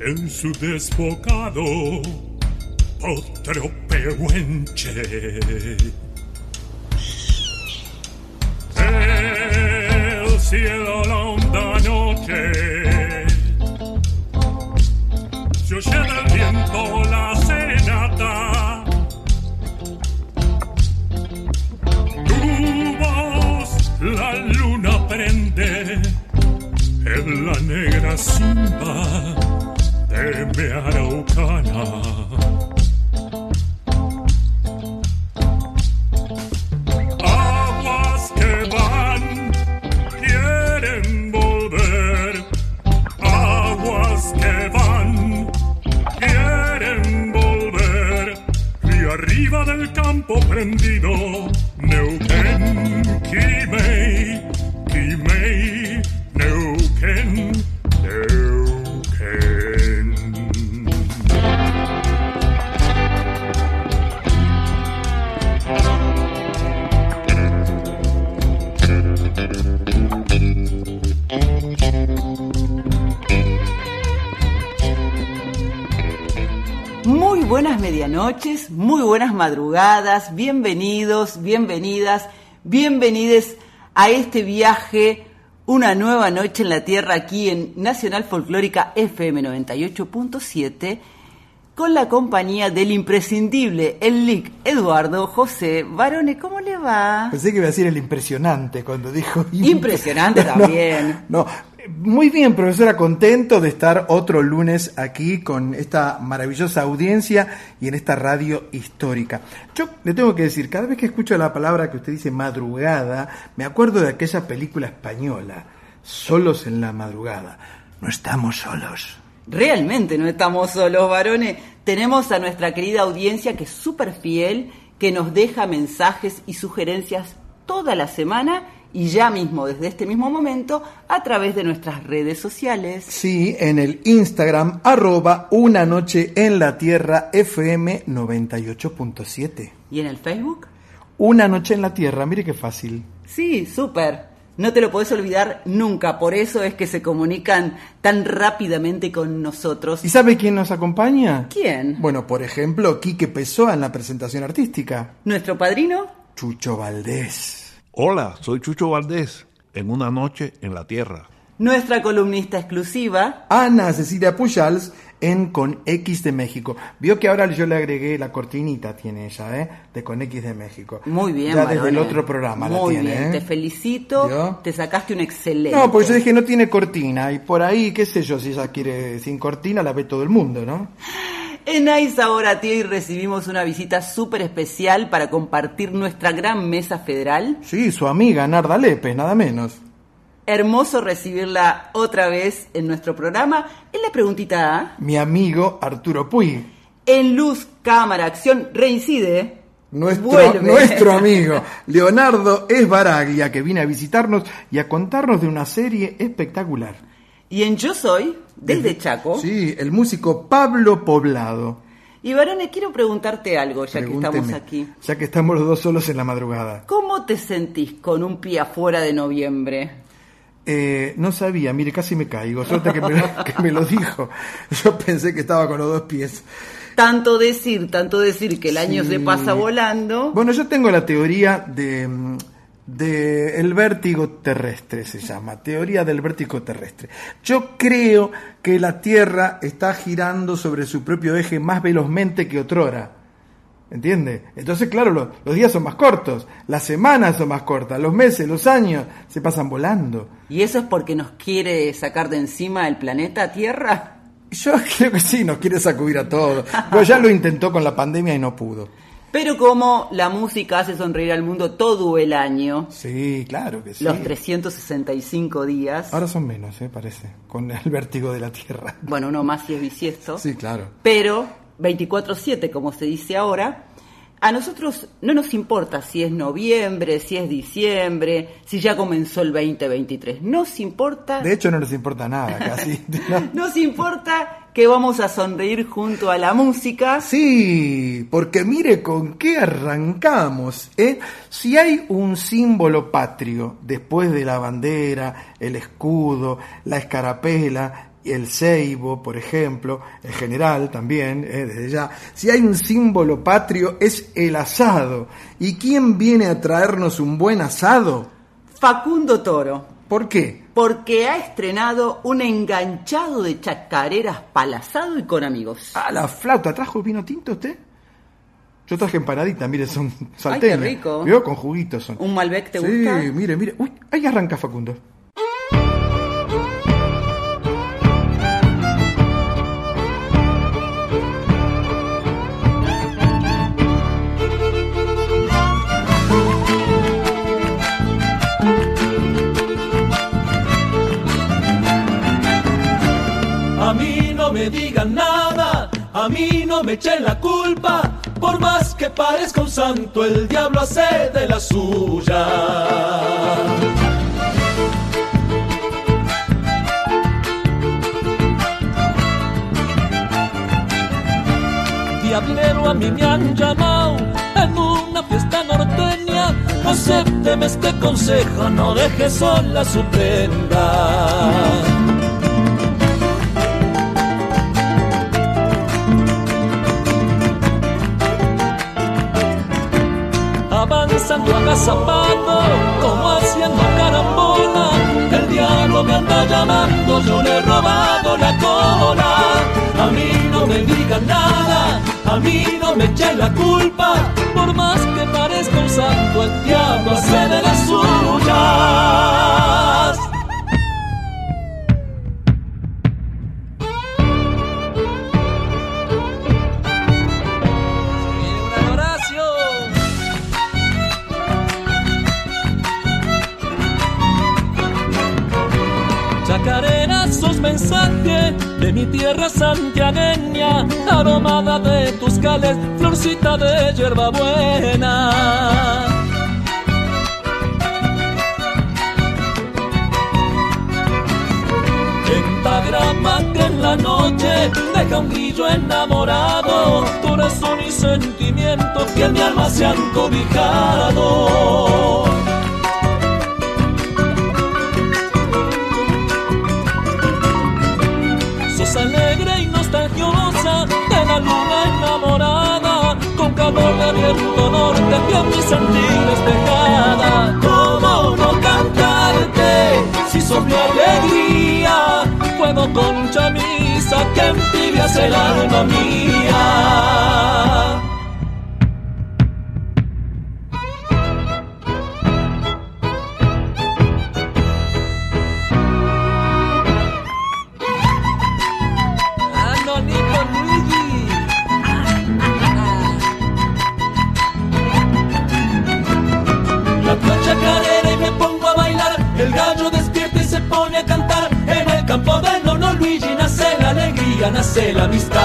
en su desbocado otro pehuenche. El cielo la honda noche se oye del viento la serenata. Tu voz la luna prende en la negra simba araucana. Aguas que van, quieren volver. Aguas que van, quieren volver. Y arriba del campo prendido, medianoches, muy buenas madrugadas, bienvenidos, bienvenidas, bienvenides a este viaje, una nueva noche en la Tierra aquí en Nacional Folclórica FM 98.7 con la compañía del imprescindible, el LIC Eduardo José Barone. ¿Cómo le va? Pensé que iba a decir el impresionante cuando dijo... Impresionante No, también. No, muy bien, profesora, contento de estar otro lunes aquí con esta maravillosa audiencia y en esta radio histórica. Yo le tengo que decir, cada vez que escucho la palabra que usted dice madrugada, me acuerdo de aquella película española, Solos en la madrugada. No estamos solos. Realmente no estamos solos, varones. Tenemos a nuestra querida audiencia que es súper fiel, que nos deja mensajes y sugerencias toda la semana y ya mismo, desde este mismo momento, a través de nuestras redes sociales. Sí, en el Instagram, arroba una noche en la tierra FM 98.7. ¿Y en el Facebook? Una noche en la tierra, mire qué fácil. Sí, súper. No te lo podés olvidar nunca, por eso es que se comunican tan rápidamente con nosotros. ¿Y sabe quién nos acompaña? ¿Quién? Bueno, por ejemplo, Quique Pessoa en la presentación artística. ¿Nuestro padrino? Chucho Valdés. Hola, soy Chucho Valdés, en una noche en la Tierra. Nuestra columnista exclusiva. Ana Cecilia Pujals en Con X de México. Vio que ahora yo le agregué la cortinita, tiene ella, ¿eh? De Con X de México. Muy bien, Ya desde el otro programa la Muy tiene, bien, ¿eh? te felicito. ¿Vio? Te sacaste un excelente. No, pues yo dije no tiene cortina y por ahí, qué sé yo, si ella quiere sin cortina la ve todo el mundo, ¿no? En Aiza ahora y recibimos una visita súper especial para compartir nuestra gran mesa federal. Sí, su amiga Narda Lépez, nada menos. Hermoso recibirla otra vez en nuestro programa. En la preguntita A, Mi amigo Arturo Puig. en luz, cámara, acción, reincide. Nuestro, Vuelve. nuestro amigo Leonardo Esbaraglia, que viene a visitarnos y a contarnos de una serie espectacular. Y en Yo Soy, desde Chaco. Sí, el músico Pablo Poblado. Y Barone, quiero preguntarte algo, ya que estamos aquí. Ya que estamos los dos solos en la madrugada. ¿Cómo te sentís con un pie afuera de noviembre? Eh, no sabía, mire, casi me caigo. Suerte que me, que me lo dijo. Yo pensé que estaba con los dos pies. Tanto decir, tanto decir que el año Sí. se pasa volando. Bueno, yo tengo la teoría de, mm, del vértigo terrestre, se llama, teoría del vértigo terrestre. Yo creo que la Tierra está girando sobre su propio eje más velozmente que otrora. ¿Entiende? Entonces, claro, los, los, días son más cortos, las semanas son más cortas, los meses, los años se pasan volando. ¿Y eso es porque nos quiere sacar de encima el planeta Tierra? Yo creo que sí, nos quiere sacudir a todos. Pues ya lo intentó con la pandemia y no pudo. Pero como la música hace sonreír al mundo todo el año. Sí, claro que sí. Los 365 días. Ahora son menos, ¿eh? parece, con el vértigo de la Tierra. Bueno, uno más si es bisiesto. Sí, claro. Pero 24/7, como se dice ahora, a nosotros no nos importa si es noviembre, si es diciembre, si ya comenzó el 2023. Nos importa... De hecho, no nos importa nada, casi. ¿no? nos importa que vamos a sonreír junto a la música. Sí, porque mire con qué arrancamos. ¿eh? Si hay un símbolo patrio después de la bandera, el escudo, la escarapela, el ceibo, por ejemplo, en general también, eh, desde ya, si hay un símbolo patrio es el asado. ¿Y quién viene a traernos un buen asado? Facundo Toro. ¿Por qué? Porque ha estrenado un enganchado de chacareras palasado y con amigos. Ah, la flauta, ¿trajo vino tinto usted? Yo traje empanadita, mire, son salteñas. Ay, qué rico. ¿Vio? Con juguitos son. ¿Un Malbec te sí, gusta? Sí, mire, mire. Uy, ahí arranca Facundo. Me digan nada, a mí no me echen la culpa, por más que parezca un santo, el diablo hace de la suya. Diablero a mí me han llamado en una fiesta norteña, acépteme este consejo, no deje sola su prenda. Avanzando agazapado, como haciendo carambola. El diablo me anda llamando, yo le he robado la cola. A mí no me digan nada, a mí no me echen la culpa. Por más que parezca un santo, el diablo hace de las suyas. De mi tierra santiagueña, aromada de tus cales, florcita de hierbabuena. Pentagrama que en la noche deja un grillo enamorado, corazón y sentimiento que en mi alma se han cobijado. Calor de viento norte que a mi sentir despejada. ¿Cómo no cantarte si sos mi alegría? Fuego con chamisa que entibias el alma mía. Nace la amistad.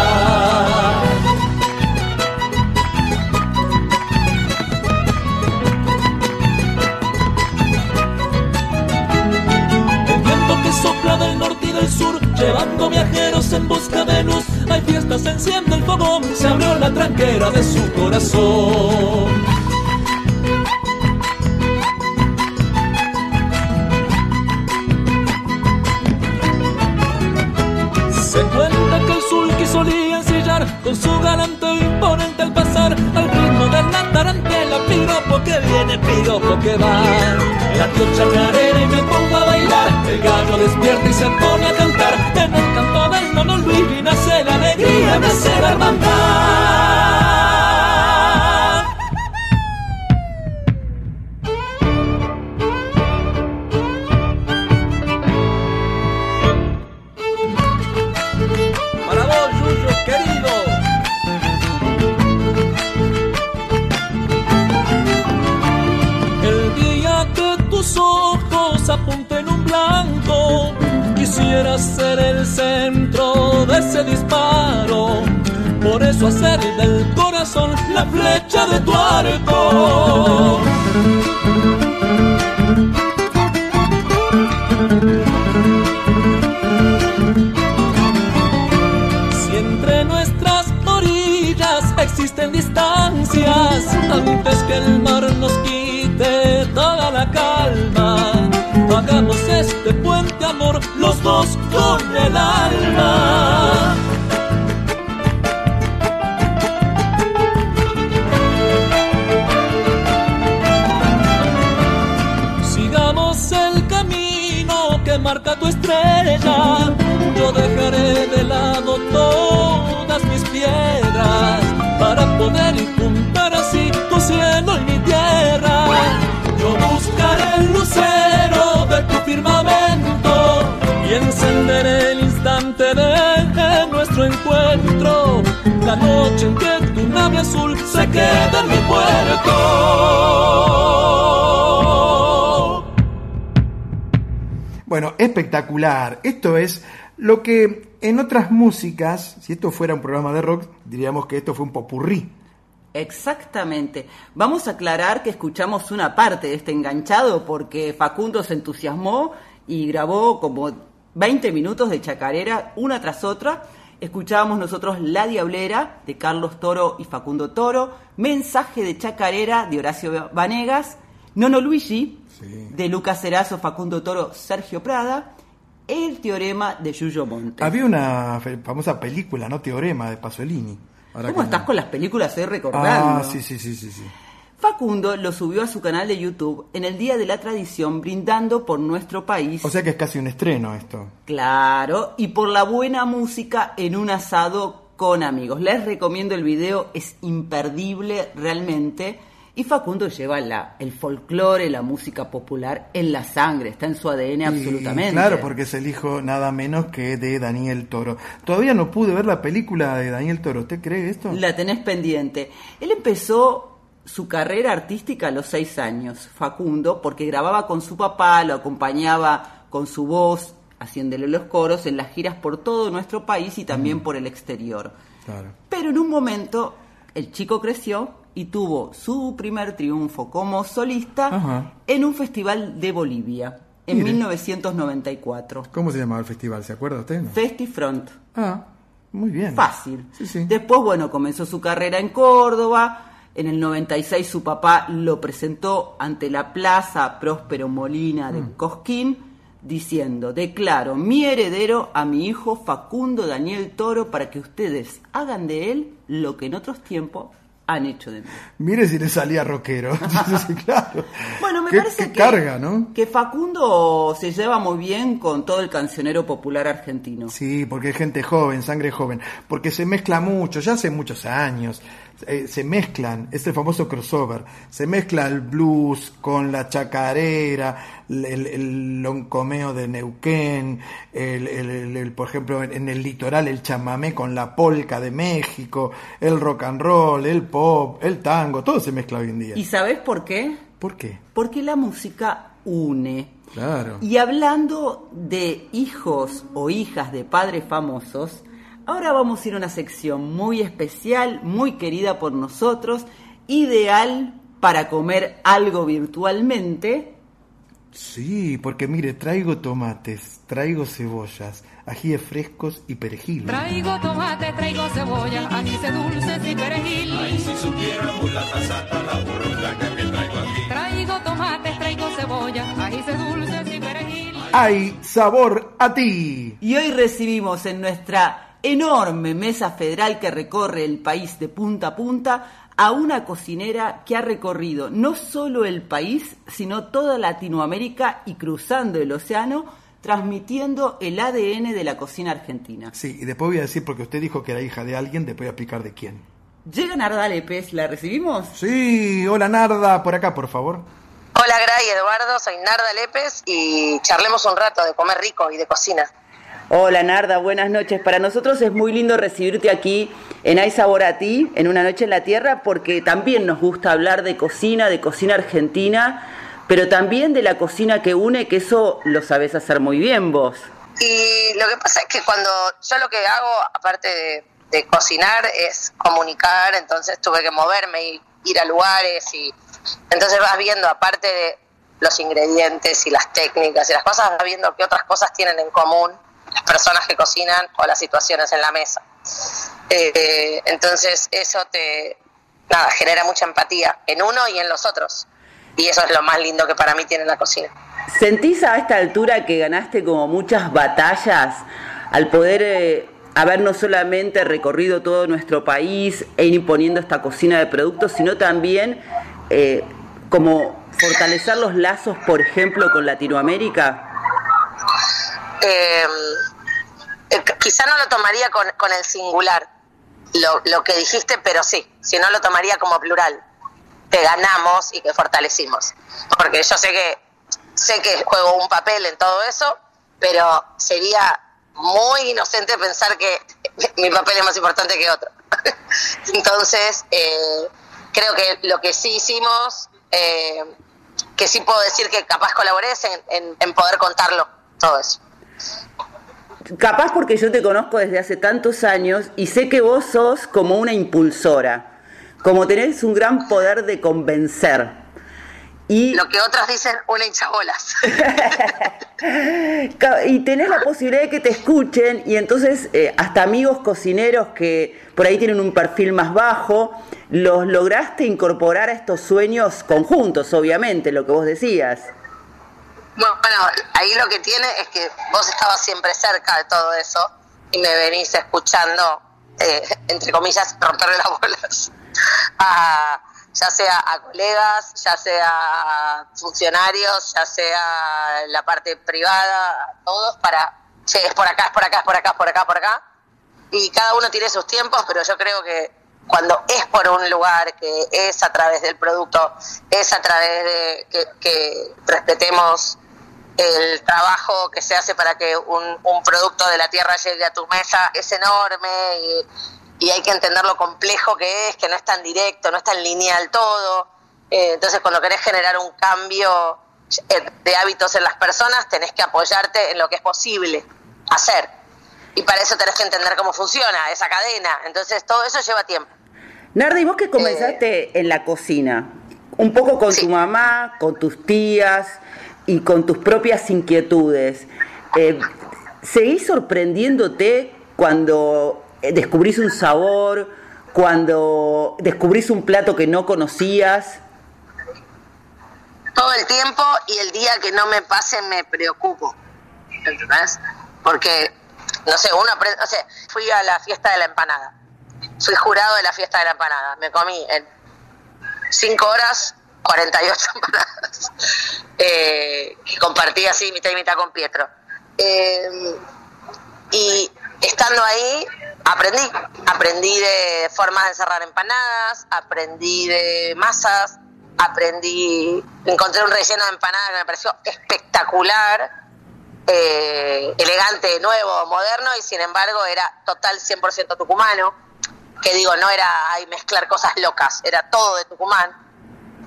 Viento que sopla del norte y del sur, llevando viajeros en busca de luz. Hay fiestas, se enciende el fogón, se abrió la tranquera de su corazón. Patio chacarera y me pongo a bailar. El gallo despierta y se pone a cantar. En el canto del mono Luis nace la alegría, nace la hermandad. Y encenderé el instante de nuestro encuentro. La noche en que tu nave azul se queda en mi puerto. Bueno, espectacular. Esto es lo que en otras músicas, si esto fuera un programa de rock, diríamos que esto fue un popurrí. Exactamente. Vamos a aclarar que escuchamos una parte de este enganchado porque Facundo se entusiasmó y grabó como 20 minutos de chacarera una tras otra. Escuchábamos nosotros La Diablera de Carlos Toro y Facundo Toro, Mensaje de Chacarera de Horacio Vanegas, Nono Luigi de Lucas Cerazo, Facundo Toro, Sergio Prada, El Teorema de Yuyo Monte. Había una famosa película, ¿no? Teorema de Pasolini. Ahora ¿Cómo que- estás con las películas hoy recordando? Ah, sí, sí, sí, sí, sí. Facundo lo subió a su canal de YouTube en el Día de la Tradición, brindando por nuestro país, O sea que es casi un estreno esto. claro, y por la buena música en un asado con amigos. Les recomiendo el video, es imperdible realmente. Y Facundo lleva la, el folclore, la música popular en la sangre, está en su ADN Y, absolutamente. claro, porque es el hijo nada menos que de Daniel Toro. Todavía no pude ver la película de Daniel Toro. ¿Usted cree esto? La tenés pendiente. Él empezó su carrera artística a los seis años, Facundo, porque grababa con su papá, lo acompañaba con su voz, haciéndole los coros en las giras por todo nuestro país y también por el exterior. Claro. Pero en un momento el chico creció y tuvo su primer triunfo como solista Ajá. en un festival de Bolivia en Mire. 1994. ¿Cómo se llamaba el festival? ¿Se acuerda usted? no? Festifront. Ah, muy bien. Fácil. Sí, sí. Después, bueno, comenzó su carrera en Córdoba. En el 96 su papá lo presentó ante la Plaza Próspero Molina Mm. de Cosquín, diciendo, declaro mi heredero a mi hijo Facundo Daniel Toro para que ustedes hagan de él lo que en otros tiempos han hecho de mí. Mire si le salía rockero. Claro. Bueno, me Qué- parece qué que, carga, ¿no? que Facundo se lleva muy bien con todo el cancionero popular argentino. Sí, porque es gente joven, sangre joven. Porque se mezcla mucho, ya hace muchos años. Eh, se mezclan, es el famoso crossover. Se mezcla el blues con la chacarera, el, el- el loncomeo de Neuquén, el, por ejemplo, en, en el litoral el chamamé con la polca de México, el rock and roll, el pop, el tango, todo se mezcla hoy en día. ¿Y sabes por qué? ¿Por qué? Porque la música une. Claro. Y hablando de hijos o hijas de padres famosos, ahora vamos a ir a una sección muy especial, muy querida por nosotros, ideal para comer algo virtualmente. Sí, porque mire, traigo tomates, traigo cebollas, ajíes frescos y perejil. Traigo tomate, traigo cebolla, ajíes dulces y perejil. Traigo tomate, traigo cebolla, ajíes dulces y perejil. ¡Hay sabor a ti! Y hoy recibimos en nuestra enorme mesa federal que recorre el país de punta a punta a una cocinera que ha recorrido no solo el país, sino toda Latinoamérica y cruzando el océano, transmitiendo el ADN de la cocina argentina. Sí, y después voy a decir, porque usted dijo que era hija de alguien, después voy a explicar de quién. Llega Narda Lepes, ¿la recibimos? Sí, hola Narda, por acá, por favor. Hola Gray, Eduardo, soy Narda Lepes y charlemos un rato de comer rico y de cocina. Hola Narda, buenas noches. Para nosotros es muy lindo recibirte aquí en Hay Sabor a Ti, en Una Noche en la Tierra, porque también nos gusta hablar de cocina, de cocina argentina, pero también de la cocina que une, que eso lo sabes hacer muy bien vos. Y lo que pasa es que cuando yo lo que hago, aparte de, de cocinar, es comunicar, entonces tuve que moverme y ir a lugares y entonces vas viendo, aparte de los ingredientes y las técnicas y las cosas, vas viendo qué otras cosas tienen en común las personas que cocinan o las situaciones en la mesa. Eh, entonces eso te nada, genera mucha empatía en uno y en los otros. Y eso es lo más lindo que para mí tiene la cocina. ¿Sentís a esta altura que ganaste como muchas batallas al poder eh, haber no solamente recorrido todo nuestro país e ir imponiendo esta cocina de productos, sino también eh, como fortalecer los lazos, por ejemplo, con Latinoamérica? Eh, eh, quizá no lo tomaría con, el singular, lo, que dijiste, pero sí, si no lo tomaría como plural, que ganamos y que fortalecimos. Porque yo sé que sé que juego un papel en todo eso, pero sería muy inocente pensar que mi papel es más importante que otro. Entonces, eh, creo que lo que sí hicimos, eh, que sí puedo decir que capaz colaboré en, en- en poder contarlo, todo eso. Capaz porque yo te conozco desde hace tantos años y sé que vos sos como una impulsora, como tenés un gran poder de convencer. Y, Lo que otros dicen, una hinchabolas. Y tenés la posibilidad de que te escuchen y entonces eh, hasta amigos cocineros que por ahí tienen un perfil más bajo, los lograste incorporar a estos sueños conjuntos, obviamente, lo que vos decías. Bueno, ahí lo que tiene es que vos estabas siempre cerca de todo eso y me venís escuchando, eh, entre comillas, romperle las bolas. A- ya sea a colegas, ya sea a funcionarios, ya sea la parte privada, a todos para, che, es por acá, es por acá, es por acá, es por acá, por acá. Y cada uno tiene sus tiempos, pero yo creo que cuando es por un lugar, que es a través del producto, es a través de que, que respetemos el trabajo que se hace para que un, un producto de la tierra llegue a tu mesa es enorme y, y hay que entender lo complejo que es, que no es tan directo, no es tan lineal todo. Eh, entonces, cuando querés generar un cambio eh, de hábitos en las personas, tenés que apoyarte en lo que es posible hacer. Y para eso tenés que entender cómo funciona esa cadena. Entonces, todo eso lleva tiempo. Nardi, vos que comenzaste en la cocina, un poco con Sí. tu mamá, con tus tías y con tus propias inquietudes, eh, ¿seguís sorprendiéndote cuando eh, descubrís un sabor, cuando descubrís un plato que no conocías? todo el tiempo y el día que no me pase me preocupo. ¿Entendés? Porque, no sé, uno o sea, fui a la fiesta de la empanada. Fui jurado de la fiesta de la empanada. Me comí en 5 horas 48 empanadas. Eh, y compartí así mitad y mitad con Pietro. Eh, y estando ahí, aprendí. Aprendí de formas de cerrar empanadas, aprendí de masas, aprendí, encontré un relleno de empanada que me pareció espectacular, eh, elegante, nuevo, moderno, y sin embargo era total 100% tucumano, que digo, no era ay, mezclar cosas locas, era todo de Tucumán.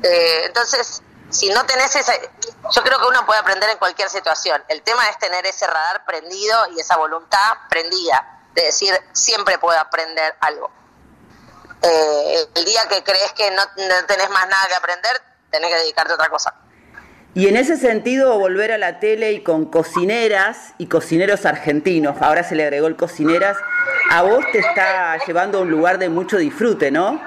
Eh, entonces, si no tenés ese, yo creo que uno puede aprender en cualquier situación. El tema es tener ese radar prendido y esa voluntad prendida de decir siempre puedo aprender algo. Eh, el día que crees que no, no tenés más nada que aprender, tenés que dedicarte a otra cosa. Y en ese sentido, volver a la tele y con cocineras y cocineros argentinos, ahora se le agregó el cocineras, a vos te está llevando a un lugar de mucho disfrute, ¿no?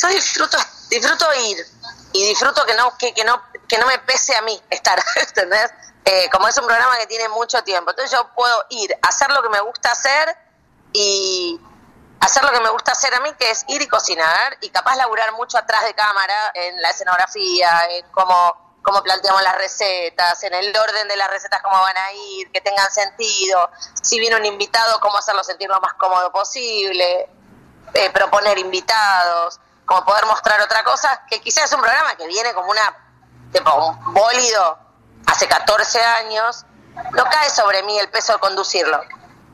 Yo disfruto, disfruto ir y disfruto que no, que, que no, que no me pese a mí estar, ¿entendés? Eh, como es un programa que tiene mucho tiempo, entonces yo puedo ir hacer lo que me gusta hacer y, hacer lo que me gusta hacer a mí, que es ir y cocinar y capaz laburar mucho atrás de cámara en la escenografía, en cómo, cómo planteamos las recetas, en el orden de las recetas, cómo van a ir, que tengan sentido. Si viene un invitado, cómo hacerlo sentir lo más cómodo posible, eh, proponer invitados, como poder mostrar otra cosa, que quizás es un programa que viene como una, tipo, un bólido hace 14 años, no cae sobre mí el peso de conducirlo.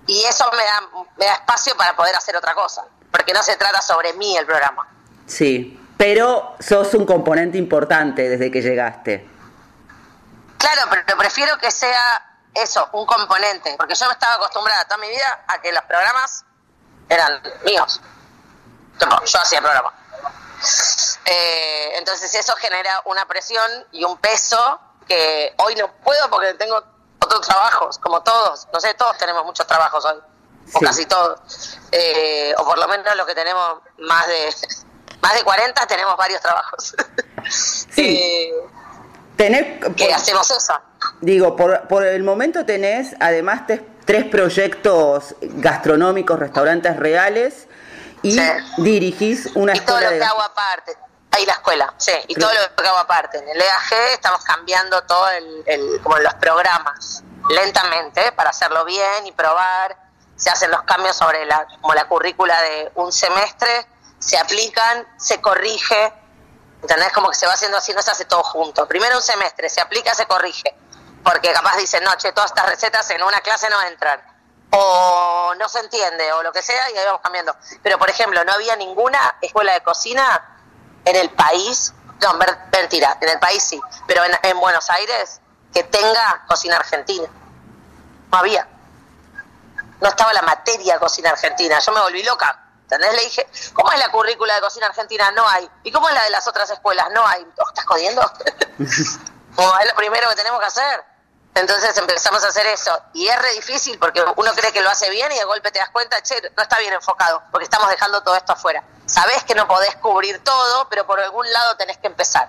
Y eso me da, me da espacio para poder hacer otra cosa, porque no se trata sobre mí el programa. Sí, pero sos un componente importante desde que llegaste. Claro, pero prefiero que sea eso, un componente, porque yo me estaba acostumbrada toda mi vida a que los programas eran míos. Yo hacía el programa. Eh, entonces eso genera una presión y un peso que hoy no puedo porque tengo otros trabajos, como todos. No sé, todos tenemos muchos trabajos hoy, o Sí. casi todos. Eh, o por lo menos los que tenemos más de más de 40 tenemos varios trabajos. Sí. Eh, Tenés, que por- hacemos eso. digo, por, por el momento tenés además te- tres proyectos gastronómicos, restaurantes reales y Sí. dirigís una y todo escuela lo de que hago aparte. Ahí la escuela, sí, y todo lo que hago aparte. En el EAG estamos cambiando todo el, el- como los programas lentamente para hacerlo bien y probar. Se hacen los cambios sobre la, como la currícula de un semestre, se aplican, se corrige. ¿Entendés? Como que se va haciendo así, no se hace todo junto. Primero un semestre, se aplica, se corrige. Porque capaz dicen, no, che, todas estas recetas en una clase no entran. O no se entiende, o lo que sea, y ahí vamos cambiando. Pero, por ejemplo, no había ninguna escuela de cocina en el país, no, mentira, en el país sí, pero en, en Buenos Aires que tenga cocina argentina. No había. No estaba la materia cocina argentina. Yo me volví loca. ¿Entendés? Le dije, ¿cómo es la currícula de cocina argentina? No hay. ¿Y cómo es la de las otras escuelas? No hay. ¿Oh, ¿Estás jodiendo? Como es lo primero que tenemos que hacer. Entonces empezamos a hacer eso. Y es re difícil porque uno cree que lo hace bien y de golpe te das cuenta, che, no está bien enfocado, porque estamos dejando todo esto afuera. Sabés que no podés cubrir todo, pero por algún lado tenés que empezar.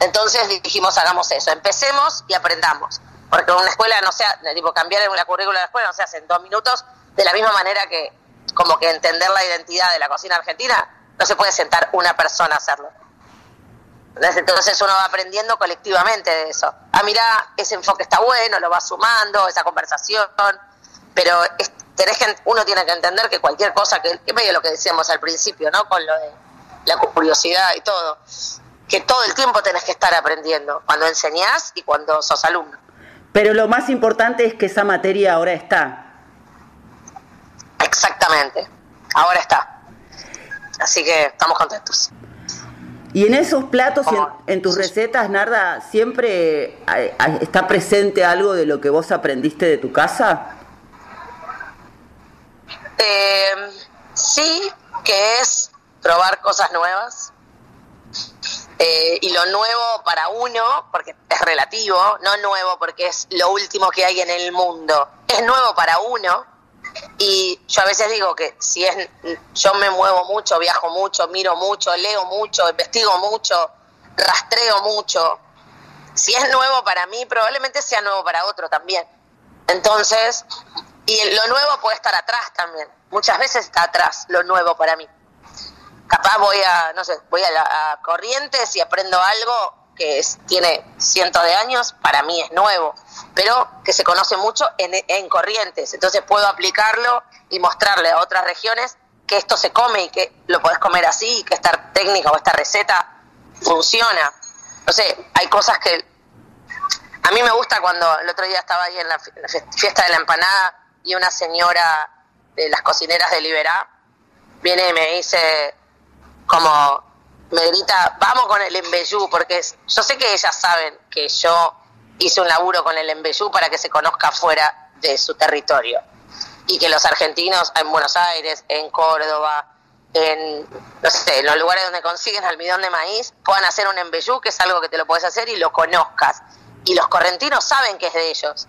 Entonces dijimos, hagamos eso, empecemos y aprendamos. Porque una escuela no sea, tipo, cambiar la currícula de la escuela no se hace en dos minutos, de la misma manera que como que entender la identidad de la cocina argentina, no se puede sentar una persona a hacerlo. Entonces uno va aprendiendo colectivamente de eso. Ah, mira, ese enfoque está bueno, lo va sumando, esa conversación, pero es- tenés que, uno tiene que entender que cualquier cosa, que, que medio lo que decíamos al principio, ¿no? Con lo de la curiosidad y todo, que todo el tiempo tenés que estar aprendiendo, cuando enseñás y cuando sos alumno. Pero lo más importante es que esa materia ahora está. Exactamente, ahora está. Así que estamos contentos. Y en esos platos y en, en tus recetas, Narda, ¿siempre está presente algo de lo que vos aprendiste de tu casa? Eh, sí, que es probar cosas nuevas. Eh, y lo nuevo para uno, porque es relativo, no nuevo porque es lo último que hay en el mundo, es nuevo para uno. Y yo a veces digo que si es, yo me muevo mucho, viajo mucho, miro mucho, leo mucho, investigo mucho, rastreo mucho. Si es nuevo para mí, probablemente sea nuevo para otro también. Entonces, y lo nuevo puede estar atrás también. Muchas veces está atrás lo nuevo para mí. Capaz voy a, no sé, voy a, la, a Corrientes y aprendo algo que es- tiene cientos de años, para mí es nuevo, pero que se conoce mucho en, en Corrientes. Entonces puedo aplicarlo y mostrarle a otras regiones que esto se come y que lo podés comer así, y que esta técnica o esta receta funciona. No sé, hay cosas que a mí me gusta cuando el otro día estaba ahí en la fiesta de la empanada y una señora de las cocineras de Liberá viene y me dice como me grita, vamos con el embellú, porque yo sé que ellas saben que yo hice un laburo con el embellú para que se conozca fuera de su territorio. Y que los argentinos en Buenos Aires, en Córdoba, en, no sé, en los lugares donde consiguen almidón de maíz, puedan hacer un embellú, que es algo que te lo puedes hacer y lo conozcas. Y los correntinos saben que es de ellos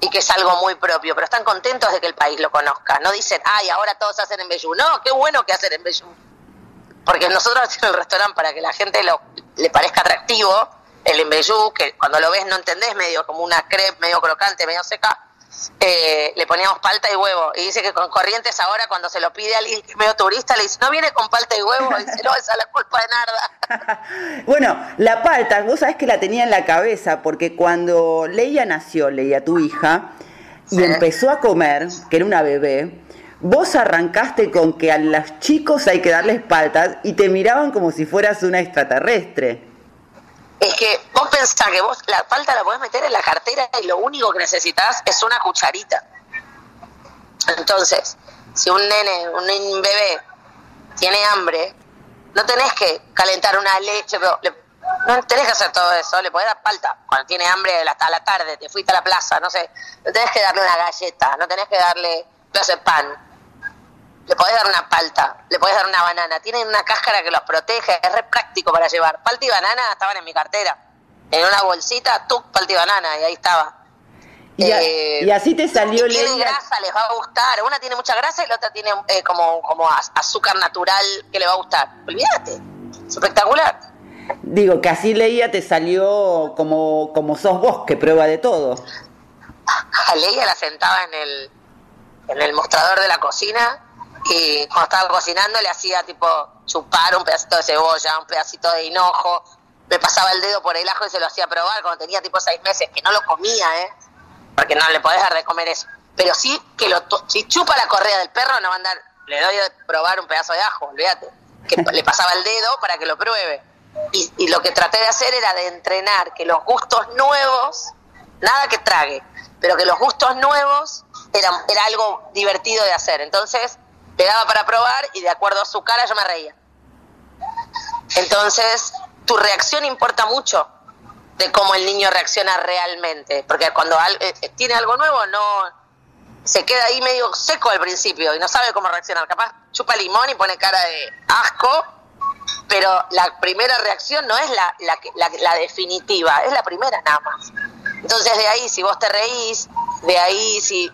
y que es algo muy propio, pero están contentos de que el país lo conozca. No dicen, ay, ahora todos hacen embellú. No, qué bueno que hacen embellú. Porque nosotros hacemos el restaurante para que la gente lo, le parezca atractivo, el embellú, que cuando lo ves no entendés, medio como una crepe, medio crocante, medio seca, eh, le poníamos palta y huevo. Y dice que con Corrientes ahora cuando se lo pide a alguien que es medio turista, le dice, no viene con palta y huevo. Y dice, no, esa es la culpa de Narda. Bueno, la palta, vos sabés que la tenía en la cabeza, porque cuando Leia nació, Leia, tu hija, y Sí. empezó a comer, que era una bebé, vos arrancaste con que a los chicos hay que darles paltas y te miraban como si fueras una extraterrestre. Es que vos pensás que vos la palta la podés meter en la cartera y lo único que necesitas es una cucharita. Entonces, si un nene, un bebé tiene hambre, no tenés que calentar una leche, pero le- no tenés que hacer todo eso, le podés dar palta. Cuando tiene hambre hasta la tarde, te fuiste a la plaza, no sé, no tenés que darle una galleta, no tenés que darle un pedazo de pan. Le podés dar una palta, le podés dar una banana. Tienen una cáscara que los protege, es re práctico para llevar. Palta y banana estaban en mi cartera. En una bolsita, tú, palta y banana, y ahí estaba. Y, a- Eh, y así te salió si tiene Leia. grasa, les va a gustar. Una tiene mucha grasa y la otra tiene eh, como, como az- azúcar natural que le va a gustar. Olvídate. Espectacular. Digo, que así Leia te salió como, como sos vos, que prueba de todo. A Leia la sentaba en el, en el mostrador de la cocina y cuando estaba cocinando le hacía tipo chupar un pedacito de cebolla, un pedacito de hinojo, me pasaba el dedo por el ajo y se lo hacía probar cuando tenía tipo seis meses, que no lo comía, ¿eh? Porque no le podés dar de comer eso. Pero sí que lo si chupa la correa del perro no va a andar, le doy de probar un pedazo de ajo, olvídate. Que le pasaba el dedo para que lo pruebe. Y, y lo que traté de hacer era de entrenar que los gustos nuevos, nada que trague, pero que los gustos nuevos eran, era algo divertido de hacer. Entonces le daba para probar y de acuerdo a su cara yo me reía. Entonces tu reacción importa mucho de cómo el niño reacciona realmente, porque cuando eh, eh, tiene algo nuevo no se queda ahí medio seco al principio y no sabe cómo reaccionar. Capaz chupa limón y pone cara de asco, pero la primera reacción no es la, la, la- la definitiva, es la primera nada más. Entonces de ahí, si vos te reís, de ahí si...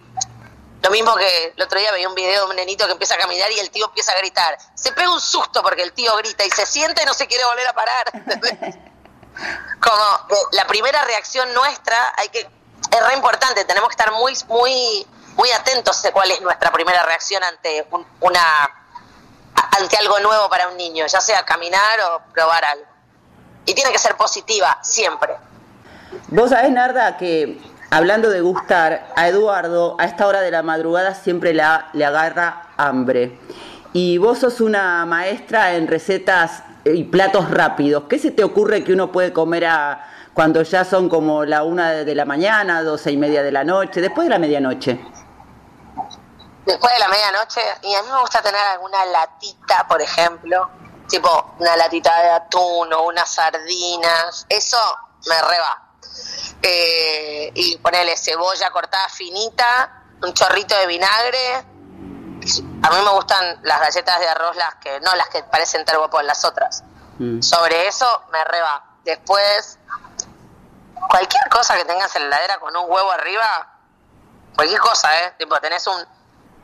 Lo mismo que el otro día veía un video de un nenito que empieza a caminar y el tío empieza a gritar. Se pega un susto porque el tío grita y se siente y no se quiere volver a parar. Como que la primera reacción nuestra, hay que es re importante, tenemos que estar muy muy muy atentos de cuál es nuestra primera reacción ante un- una ante algo nuevo para un niño, ya sea caminar o probar algo. Y tiene que ser positiva siempre. Vos sabés, Narda, que hablando de gustar, a Eduardo a esta hora de la madrugada siempre la- le agarra hambre. Y vos sos una maestra en recetas y platos rápidos. ¿Qué se te ocurre que uno puede comer a, cuando ya son como la una de la mañana, doce y media de la noche, después de la medianoche? Después de la medianoche, y a mí me gusta tener alguna latita, por ejemplo, tipo una latita de atún o unas sardinas, eso me reba. Eh, y ponerle cebolla cortada finita, un chorrito de vinagre. A mí me gustan las galletas de arroz, las que no las que parecen tergopol, las otras. Mm. Sobre eso me reba. Después, cualquier cosa que tengas en la heladera con un huevo arriba, cualquier cosa, ¿eh? Tipo, tenés un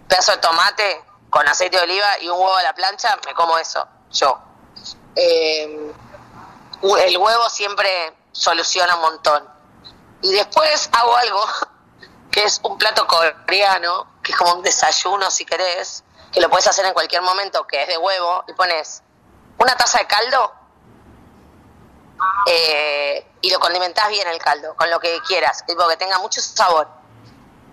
pedazo de tomate con aceite de oliva y un huevo a la plancha, me como eso, yo. Eh, el huevo siempre soluciona un montón. Y después hago algo que es un plato coreano, que es como un desayuno si querés, que lo puedes hacer en cualquier momento, que es de huevo, y pones una taza de caldo eh, y lo condimentás bien el caldo, con lo que quieras, tipo que tenga mucho sabor.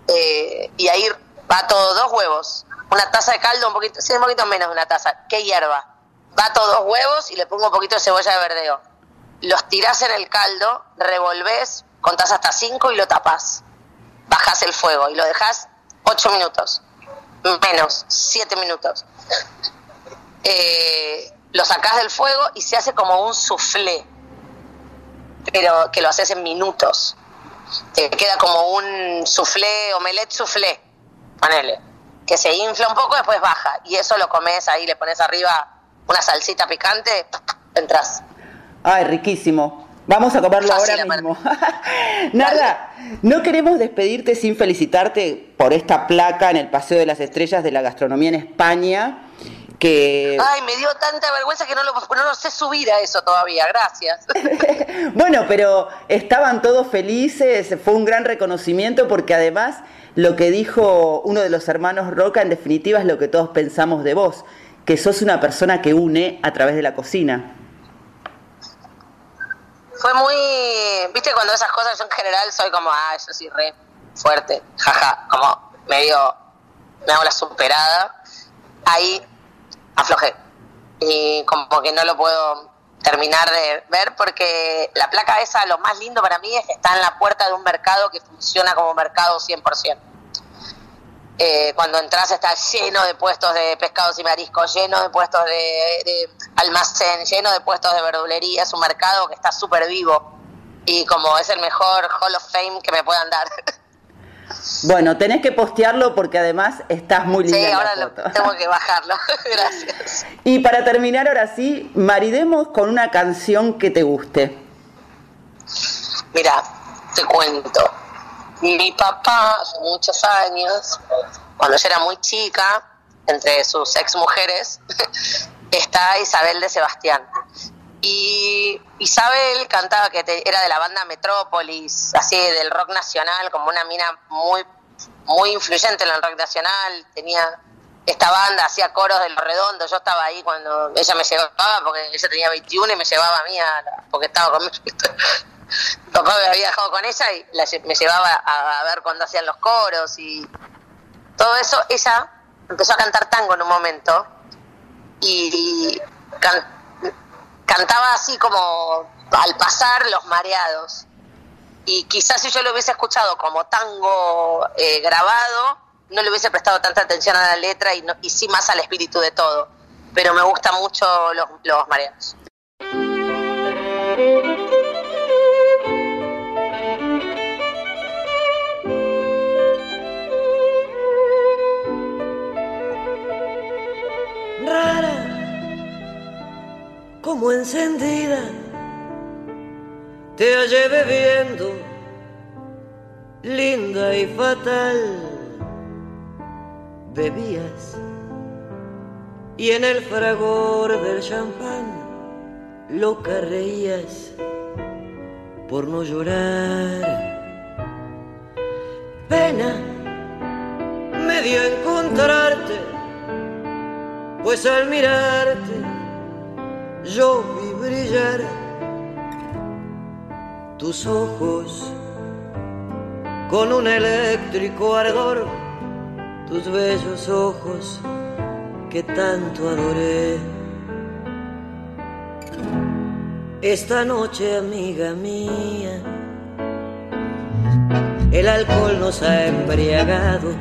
Eh, y ahí va todo dos huevos, una taza de caldo, un poquito, sí, un poquito menos de una taza, ¿qué hierba? Va todo dos huevos y le pongo un poquito de cebolla de verdeo. Los tirás en el caldo, revolvés, contás hasta cinco y lo tapás. Bajás el fuego y lo dejás ocho minutos, menos, siete minutos. Eh, lo sacás del fuego y se hace como un soufflé, pero que lo haces en minutos. Te queda como un soufflé, omelette soufflé, ponele, que se infla un poco, después baja, y eso lo comes ahí, le pones arriba una salsita picante, entras. Ay, riquísimo. Vamos a comerlo Fácil, ahora mismo. Nada, no queremos despedirte sin felicitarte por esta placa en el Paseo de las Estrellas de la Gastronomía en España, que... Ay, me dio tanta vergüenza que no lo, no lo sé subir a eso todavía, gracias. Bueno, pero estaban todos felices, fue un gran reconocimiento porque además lo que dijo uno de los hermanos Roca, en definitiva es lo que todos pensamos de vos, que sos una persona que une a través de la cocina. Fue muy, viste, cuando esas cosas yo en general soy como, ah, yo soy re fuerte, jaja, como medio, me hago la superada. Ahí aflojé. Y como que no lo puedo terminar de ver porque la placa esa, lo más lindo para mí es que está en la puerta de un mercado que funciona como mercado 100%. Eh, cuando entras está lleno de puestos de pescados y mariscos, lleno de puestos de, de almacén, lleno de puestos de verdulería, es un mercado que está súper vivo y como es el mejor Hall of Fame que me puedan dar. Bueno, tenés que postearlo porque además estás muy linda. Sí, en la ahora lo- tengo que bajarlo. Gracias. Y para terminar, ahora sí, maridemos con una canción que te guste. Mira, te cuento. Mi papá, hace muchos años, cuando yo era muy chica, entre sus ex mujeres, está Isabel de Sebastián. Y Isabel cantaba que te- era de la banda Metrópolis, así del rock nacional, como una mina muy, muy influyente en el rock nacional. Tenía esta banda, hacía coros de lo redondo. Yo estaba ahí cuando ella me llevaba, porque ella tenía 21 y me llevaba a mí, porque estaba conmigo. Mi papá me había dejado con ella y la me llevaba a, ver cuando hacían los coros y todo eso. Ella empezó a cantar tango en un momento y can- cantaba así como al pasar los mareados. Y quizás si yo lo hubiese escuchado como tango eh, grabado, no le hubiese prestado tanta atención a la letra y, no- y sí más al espíritu de todo. Pero me gustan mucho los, los mareados. rara, como encendida, te hallé bebiendo, linda y fatal. Bebías y en el fragor del champán loca reías por no llorar. Pena me dio encontrarte pues al mirarte yo vi brillar tus ojos con un eléctrico ardor, tus bellos ojos que tanto adoré. Esta noche, amiga mía, el alcohol nos ha embriagado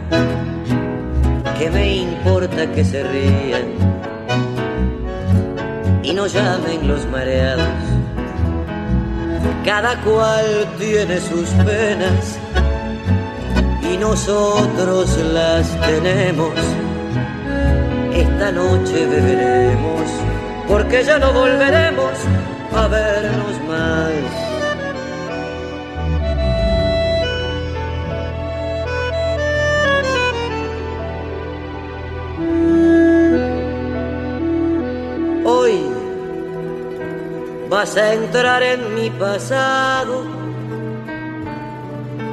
¿Qué me importa que se rían y no llamen los mareados? Cada cual tiene sus penas nosotros las tenemos. Esta noche beberemos porque ya no volveremos a vernos más. Hoy vas a entrar en mi pasado,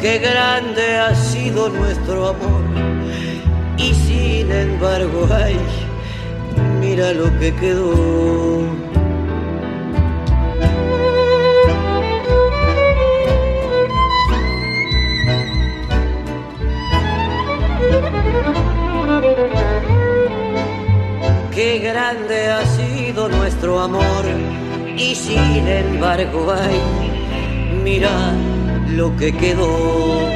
Qué grande ha sido nuestro amor y sin embargo, ay, mira lo que quedó. Qué grande ha sido nuestro amor y sin embargo, ay, mira lo que quedó.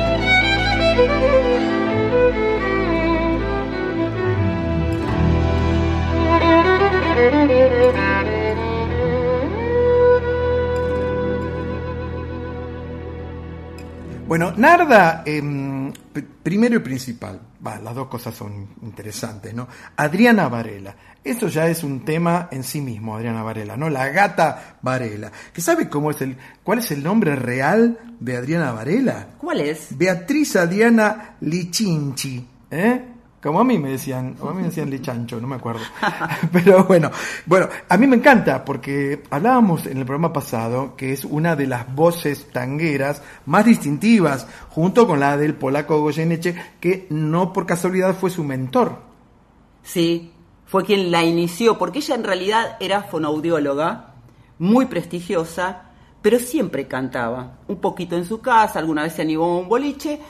Bueno, Narda, p- primero y principal, va, las dos cosas son interesantes, ¿no? Adriana Varela, eso ya es un tema en sí mismo, Adriana Varela, ¿no? La gata Varela. ¿Que sabe cómo es el, cuál es el nombre real de Adriana Varela? ¿Cuál es? Beatriz Adriana Lichinchi, ¿eh? Como a mí me decían, o a mí me decían Lichancho, no me acuerdo. Pero bueno, bueno, a mí me encanta porque hablábamos en el programa pasado que es una de las voces tangueras más distintivas, junto con la del polaco Goyeneche, que no por casualidad fue su mentor. Sí, fue quien la inició, porque ella en realidad era fonoaudióloga, muy prestigiosa, pero siempre cantaba, un poquito en su casa, alguna vez se animó a un boliche.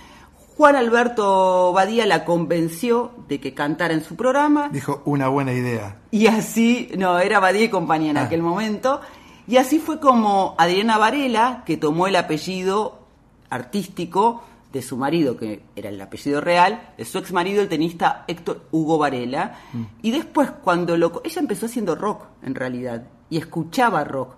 Juan Alberto Badía la convenció de que cantara en su programa Dijo, una buena idea. y así, no, era Badía y compañía en Ah. aquel momento, y así fue como Adriana Varela, que tomó el apellido artístico de su marido, que era el apellido real, de su ex marido, el tenista Héctor Hugo Varela, y después cuando lo... Ella empezó haciendo rock, en realidad, y escuchaba rock,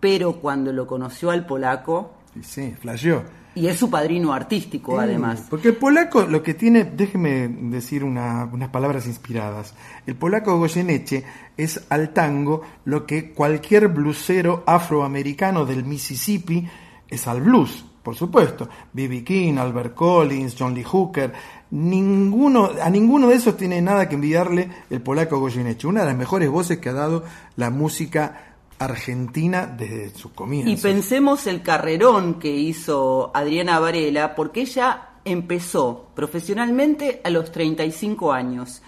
pero cuando lo conoció al polaco, Y sí, flasheó. Y es su padrino artístico además, Porque el polaco lo que tiene, déjeme decir una- unas palabras inspiradas, el polaco Goyeneche es al tango lo que cualquier blusero afroamericano del Mississippi es al blues, por supuesto. B.B. King, Albert Collins, John Lee Hooker, ninguno, a ninguno de esos tiene nada que envidiarle el polaco Goyeneche, una de las mejores voces que ha dado la música argentina desde sus comienzos. Y pensemos el carrerón que hizo Adriana Varela, porque ella empezó profesionalmente a los 35 años.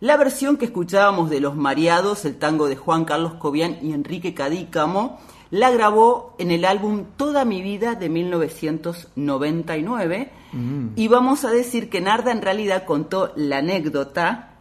La versión que escuchábamos de Los Mareados, el tango de Juan Carlos Cobian y Enrique Cadícamo, la grabó en el álbum Toda mi vida de 1999. Y vamos a decir que Narda en realidad contó la anécdota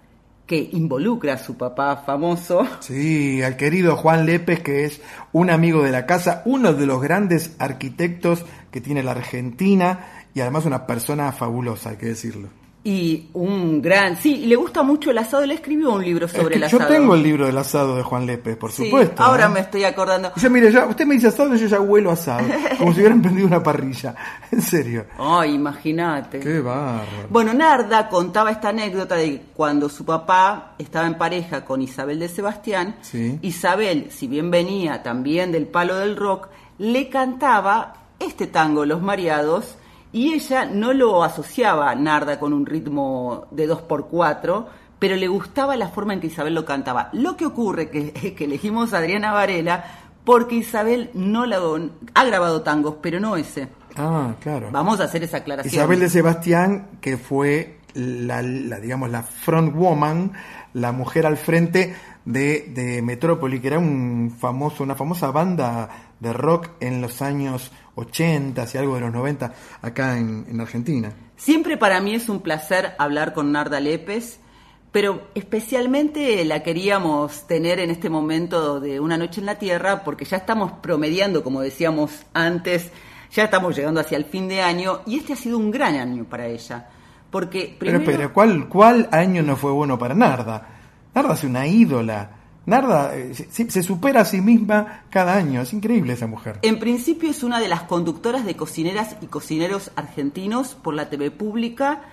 que involucra a su papá famoso. Sí, al querido Juan Lépez, que es un amigo de la casa, uno de los grandes arquitectos que tiene la Argentina y además una persona fabulosa, hay que decirlo. Y un gran, sí, le gusta mucho el asado, él escribió un libro Es sobre que el yo asado. tengo el libro del asado de Juan Lépez, por Sí, supuesto. ahora ¿eh? me estoy acordando. Yo, mire, ya, usted me dice asado y yo ya huelo asado, como si hubieran prendido una parrilla. En serio. Ay, imagínate. Qué bárbaro. Bueno, Narda contaba esta anécdota de cuando su papá estaba en pareja con Isabel de Sebastián. Sí. Isabel, si bien venía también del palo del rock, le cantaba este tango, Los Mareados, y ella no lo asociaba, Narda, con un ritmo de 2x4, pero le gustaba la forma en que Isabel lo cantaba. Lo que ocurre que, es que elegimos a Adriana Varela porque Isabel no la, ha grabado tangos, pero no ese. Ah, claro. Vamos a hacer esa aclaración. Isabel de Sebastián, que fue la, la, digamos, la front woman, la mujer al frente de, de Metrópoli, que era un famoso, una famosa banda de rock en los años 80 y algo de los 90 acá en, en Argentina. Siempre para mí es un placer hablar con Narda Lépez, pero especialmente la queríamos tener en este momento de Una Noche en la Tierra, porque ya estamos promediando, como decíamos antes, ya estamos llegando hacia el fin de año, y este ha sido un gran año para ella. Porque primero... Pero, pero, ¿cuál, ¿cuál año no fue bueno para Narda? Narda es una ídola. Narda eh, se, se supera a sí misma cada año. Es increíble esa mujer. En principio es una de las conductoras de cocineras y cocineros argentinos por la TV pública.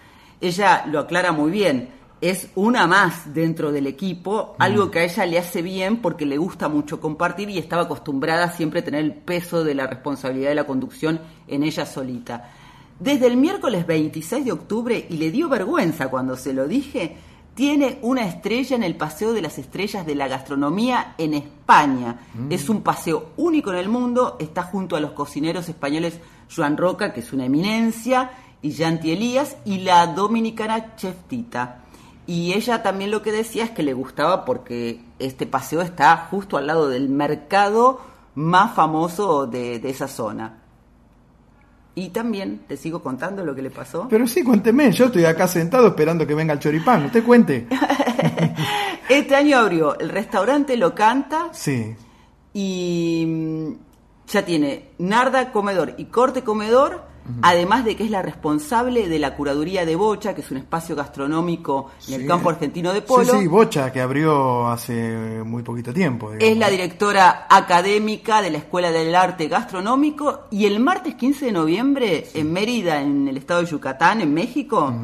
Ella lo aclara muy bien. Es una más dentro del equipo, algo que a ella le hace bien porque le gusta mucho compartir y estaba acostumbrada siempre a tener el peso de la responsabilidad de la conducción en ella solita. Desde el miércoles 26 de octubre, y le dio vergüenza cuando se lo dije, tiene una estrella en el Paseo de las Estrellas de la Gastronomía en España. Mm. Es un paseo único en el mundo, está junto a los cocineros españoles Joan Roca, que es una eminencia, y Yanti Elías, y la dominicana Chef Tita. Y ella también lo que decía es que le gustaba porque este paseo está justo al lado del mercado más famoso de, de esa zona. Y también te sigo contando lo que le pasó. Pero sí, cuénteme, yo estoy acá sentado esperando que venga el choripán, usted cuente. este año abrió el restaurante Lo Canta. Sí. Y ya tiene Narda Comedor y Corte Comedor. Además de que es la responsable de la curaduría de Bocha, que es un espacio gastronómico en el campo argentino de polo. Sí, sí, Bocha, que abrió hace muy poquito tiempo. digamos. Es la directora académica de la Escuela del Arte Gastronómico y el martes 15 de noviembre en Mérida, en el estado de Yucatán, en México,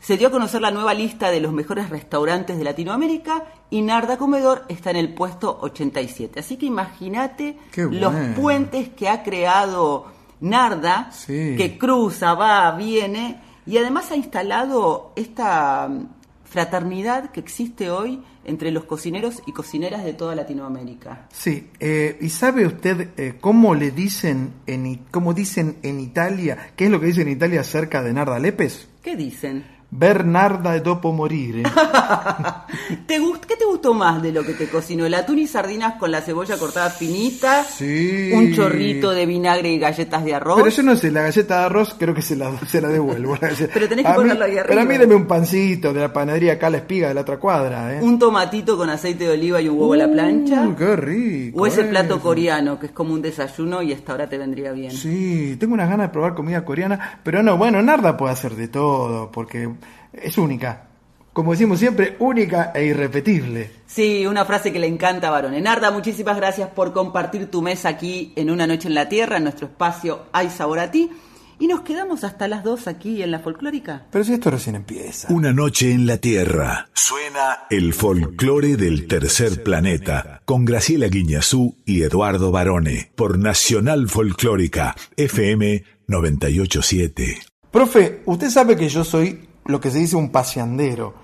se dio a conocer la nueva lista de los mejores restaurantes de Latinoamérica y Narda Comedor está en el puesto 87. Así que imagínate los puentes que ha creado Narda, Sí. que cruza, va, viene y además ha instalado esta mm, fraternidad que existe hoy entre los cocineros y cocineras de toda Latinoamérica. Sí, eh, ¿y sabe usted eh, cómo le dicen en, cómo dicen en Italia? ¿Qué es lo que dicen en Italia acerca de Narda Lepes? ¿Qué dicen? Bernarda dopo morire. ¿Te gust- ¿Qué te gustó más de lo que te cocinó? ¿El atún y sardinas con la cebolla cortada finita? Sí. ¿Un chorrito de vinagre y galletas de arroz? Pero yo no sé, la galleta de arroz creo que se la, se la devuelvo. Pero tenés que A mí- ponerla ahí arriba. Pero a mí deme un pancito de la panadería acá a la espiga de la otra cuadra. ¿eh? ¿Un tomatito con aceite de oliva y un huevo a la plancha? Uy, qué rico. ¿O ese eso. plato coreano que es como un desayuno y hasta ahora te vendría bien? Sí, tengo unas ganas de probar comida coreana, pero no, bueno, Narda puede hacer de todo, porque es única. Como decimos siempre, única e irrepetible. Sí, una frase que le encanta a Barone. Narda, muchísimas gracias por compartir tu mesa aquí en Una Noche en la Tierra, en nuestro espacio Hay Sabor a Ti. Y nos quedamos hasta las dos aquí en la folclórica. Pero si esto recién empieza. Una noche en la Tierra. Suena el folclore del tercer planeta con Graciela Guiñazú y Eduardo Barone por Nacional Folclórica FM 987. Profe, usted sabe que yo soy lo que se dice un paseandero.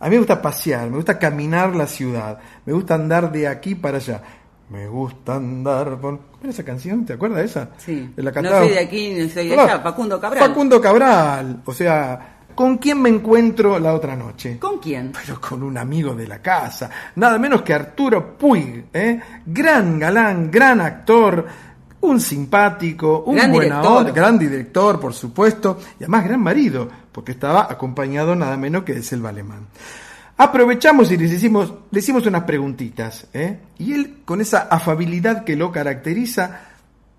A mí me gusta pasear, me gusta caminar la ciudad, me gusta andar de aquí para allá. Me gusta andar por... ¿Cómo era esa canción? ¿Te acuerdas de esa? Sí. La No cantaba- soy de aquí, no soy de allá. Facundo Cabral. Facundo Cabral. O sea, ¿con quién me encuentro la otra noche? ¿Con quién? Pero con un amigo de la casa, nada menos que Arturo Puig, ¿eh? gran galán, gran actor, un simpático, un Gran buena director. gran director, por supuesto, y además gran marido, porque estaba acompañado nada menos que de Selva Alemán. Aprovechamos y les hicimos, le hicimos unas preguntitas, ¿eh? y él, con esa afabilidad que lo caracteriza,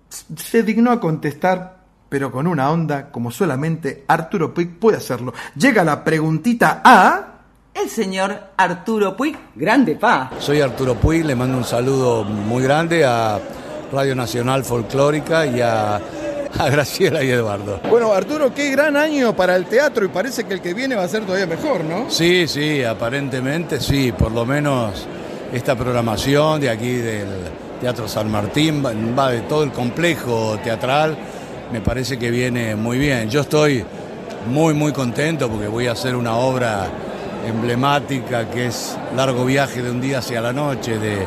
se dignó a contestar, pero con una onda como solamente Arturo Puig puede hacerlo. Llega la preguntita a... El señor Arturo Puig, grande pa. Soy Arturo Puig, le mando un saludo muy grande a Radio Nacional Folclórica y a, a Graciela y Eduardo. Bueno, Arturo, qué gran año para el teatro y parece que el que viene va a ser todavía mejor, ¿no? Sí, sí, aparentemente sí, por lo menos esta programación de aquí del Teatro San Martín, va- de todo el complejo teatral, me parece que viene muy bien. Yo estoy muy, muy contento porque voy a hacer una obra emblemática que es Largo viaje de un día hacia la noche de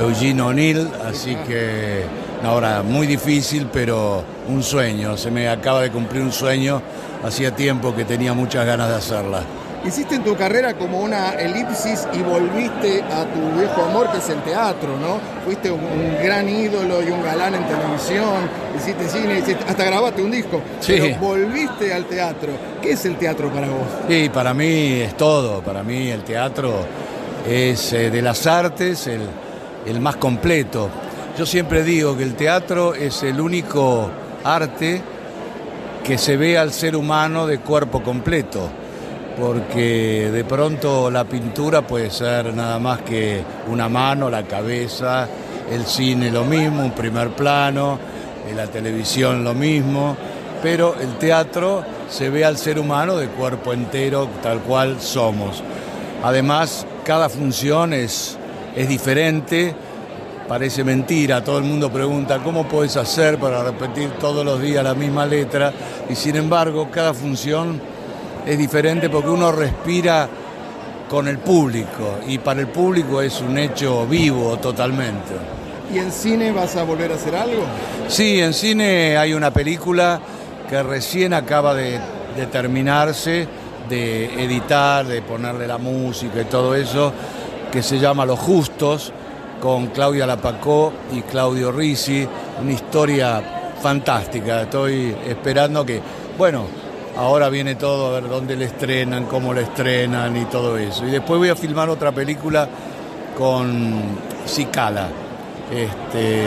Eugene O'Neill, así que una obra muy difícil, pero un sueño, se me acaba de cumplir un sueño, hacía tiempo que tenía muchas ganas de hacerla. Hiciste en tu carrera como una elipsis y volviste a tu viejo amor que es el teatro, ¿no? Fuiste un, un gran ídolo y un galán en televisión, hiciste cine, hiciste- hasta grabaste un disco. Sí. Pero volviste al teatro. ¿Qué es el teatro para vos? Sí, para mí es todo, para mí el teatro es eh, de las artes el, el más completo. Yo siempre digo que el teatro es el único arte que se ve al ser humano de cuerpo completo, porque de pronto la pintura puede ser nada más que una mano, la cabeza, el cine lo mismo, un primer plano, eh, la televisión lo mismo, pero el teatro se ve al ser humano de cuerpo entero, tal cual somos. Además, cada función es, es diferente, parece mentira, todo el mundo pregunta cómo puedes hacer para repetir todos los días la misma letra y sin embargo cada función es diferente porque uno respira con el público y para el público es un hecho vivo totalmente. ¿Y en cine vas a volver a hacer algo? Sí, en cine hay una película que recién acaba de, de terminarse, de editar, de ponerle la música y todo eso, que se llama Los Justos, con Claudia Lapacó y Claudio Risi, una historia fantástica. Estoy esperando que, bueno, ahora viene todo a ver dónde le estrenan, cómo le estrenan y todo eso. Y después voy a filmar otra película con Cicala. Este,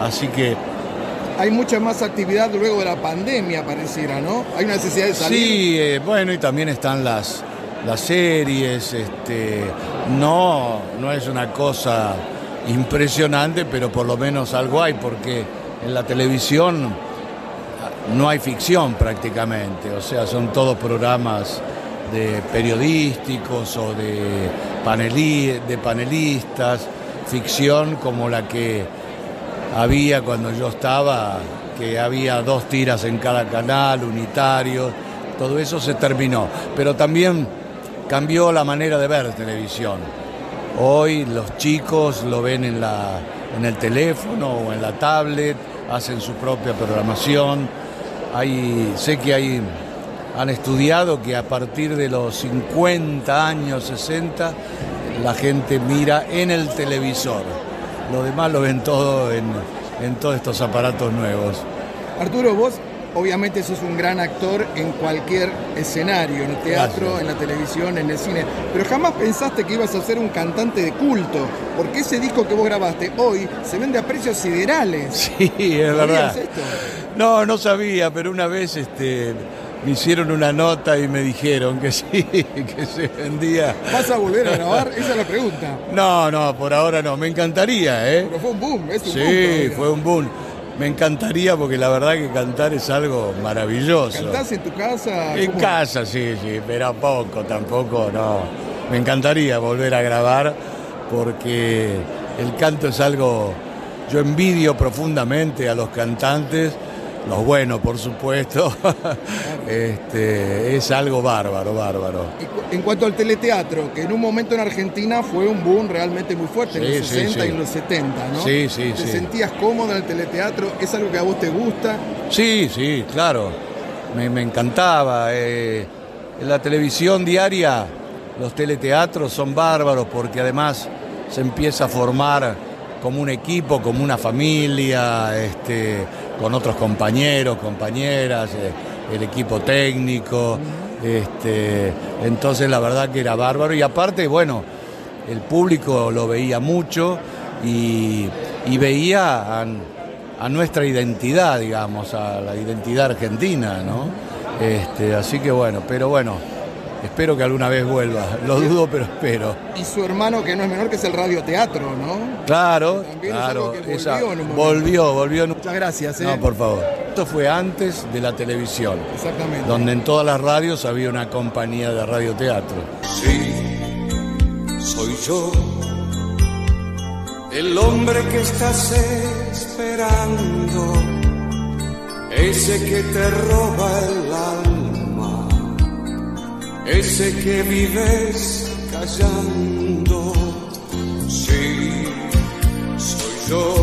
así que hay mucha más actividad luego de la pandemia, pareciera, ¿no? Hay una necesidad de salir. Sí, eh, bueno, y también están las, las series, este, no, no es una cosa impresionante, pero por lo menos algo hay, porque en la televisión no hay ficción prácticamente, o sea, son todos programas de periodísticos o de, de panelistas, ficción como la que había cuando yo estaba, que había dos tiras en cada canal, unitarios, todo eso se terminó. Pero también cambió la manera de ver televisión. Hoy los chicos lo ven en, la, en el teléfono o en la tablet, hacen su propia programación. Hay, sé que hay, han estudiado que a partir de los 50 años, 60, la gente mira en el televisor. Lo demás lo ven todo en, en todos estos aparatos nuevos. Arturo, vos obviamente sos un gran actor en cualquier escenario, en el teatro, Gracias. en la televisión, en el cine, pero jamás pensaste que ibas a ser un cantante de culto, porque ese disco que vos grabaste hoy se vende a precios siderales. Sí, es verdad. ¿Sabías esto? No, no sabía, pero una vez este, me hicieron una nota y me dijeron que sí, que se vendía. ¿Vas a volver a grabar? Esa es la pregunta. No, no, por ahora no. Me encantaría, ¿eh? Pero fue un boom, es un boom. Sí, fue un boom. Me encantaría porque la verdad que cantar es algo maravilloso. ¿Cantás en tu casa? En ¿Cómo? casa, sí, sí, pero poco, tampoco, no. Me encantaría volver a grabar porque el canto es algo, yo envidio profundamente a los cantantes, los buenos por supuesto, este, es algo bárbaro, bárbaro. En cuanto al teleteatro, que en un momento en Argentina fue un boom realmente muy fuerte, en los sí, 60 sí. y en los 70, ¿no? Sí, sí, ¿Te sentías cómodo en el teleteatro? ¿Es algo que a vos te gusta? Sí, sí, claro. Me, me encantaba. eh, en la televisión diaria, los teleteatros son bárbaros porque además se empieza a formar como un equipo, como una familia, este, con otros compañeros, compañeras, eh, el equipo técnico. Este, entonces la verdad que era bárbaro. Y aparte, bueno, el público lo veía mucho y, veía a, a nuestra identidad, digamos, a la identidad argentina, ¿no? Este, así que bueno, pero bueno, espero que alguna vez vuelva. Lo dudo, pero espero. Y su hermano, que no es menor, que es el radioteatro, ¿no? Claro, También es claro. algo que volvió esa- en un momento. volvió, volvió. en un- Muchas gracias, ¿eh? No, por favor. Esto fue antes de la televisión, Exactamente. donde en todas las radios había una compañía de radioteatro. Sí, soy yo, el hombre que estás esperando, ese que te roba el alma, ese que vives callando. Sí, soy yo,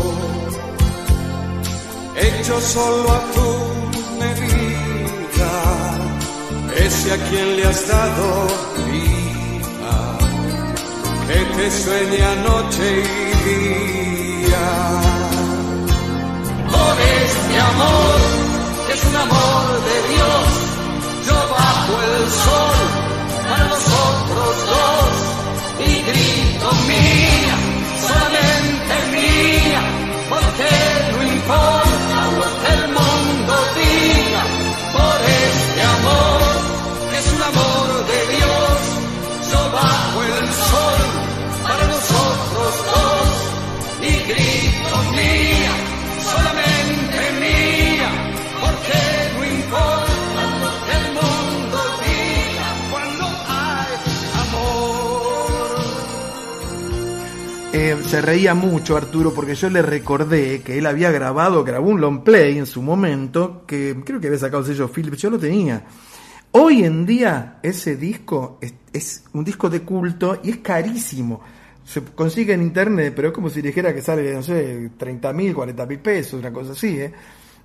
hecho solo a tu medida, ese a quien le has dado vida, que te sueña noche y día. Por este amor, es un amor de Dios, el sol para nosotros dos y grito mía, solamente mía, porque no importa Se reía mucho Arturo porque yo le recordé que él había grabado, grabó un long play en su momento, que creo que había sacado el sello Philips, yo lo tenía. Hoy en día ese disco es, es un disco de culto y es carísimo. Se consigue en internet, pero es como si dijera que sale, no sé, 30 mil, 40 mil pesos, una cosa así, ¿eh?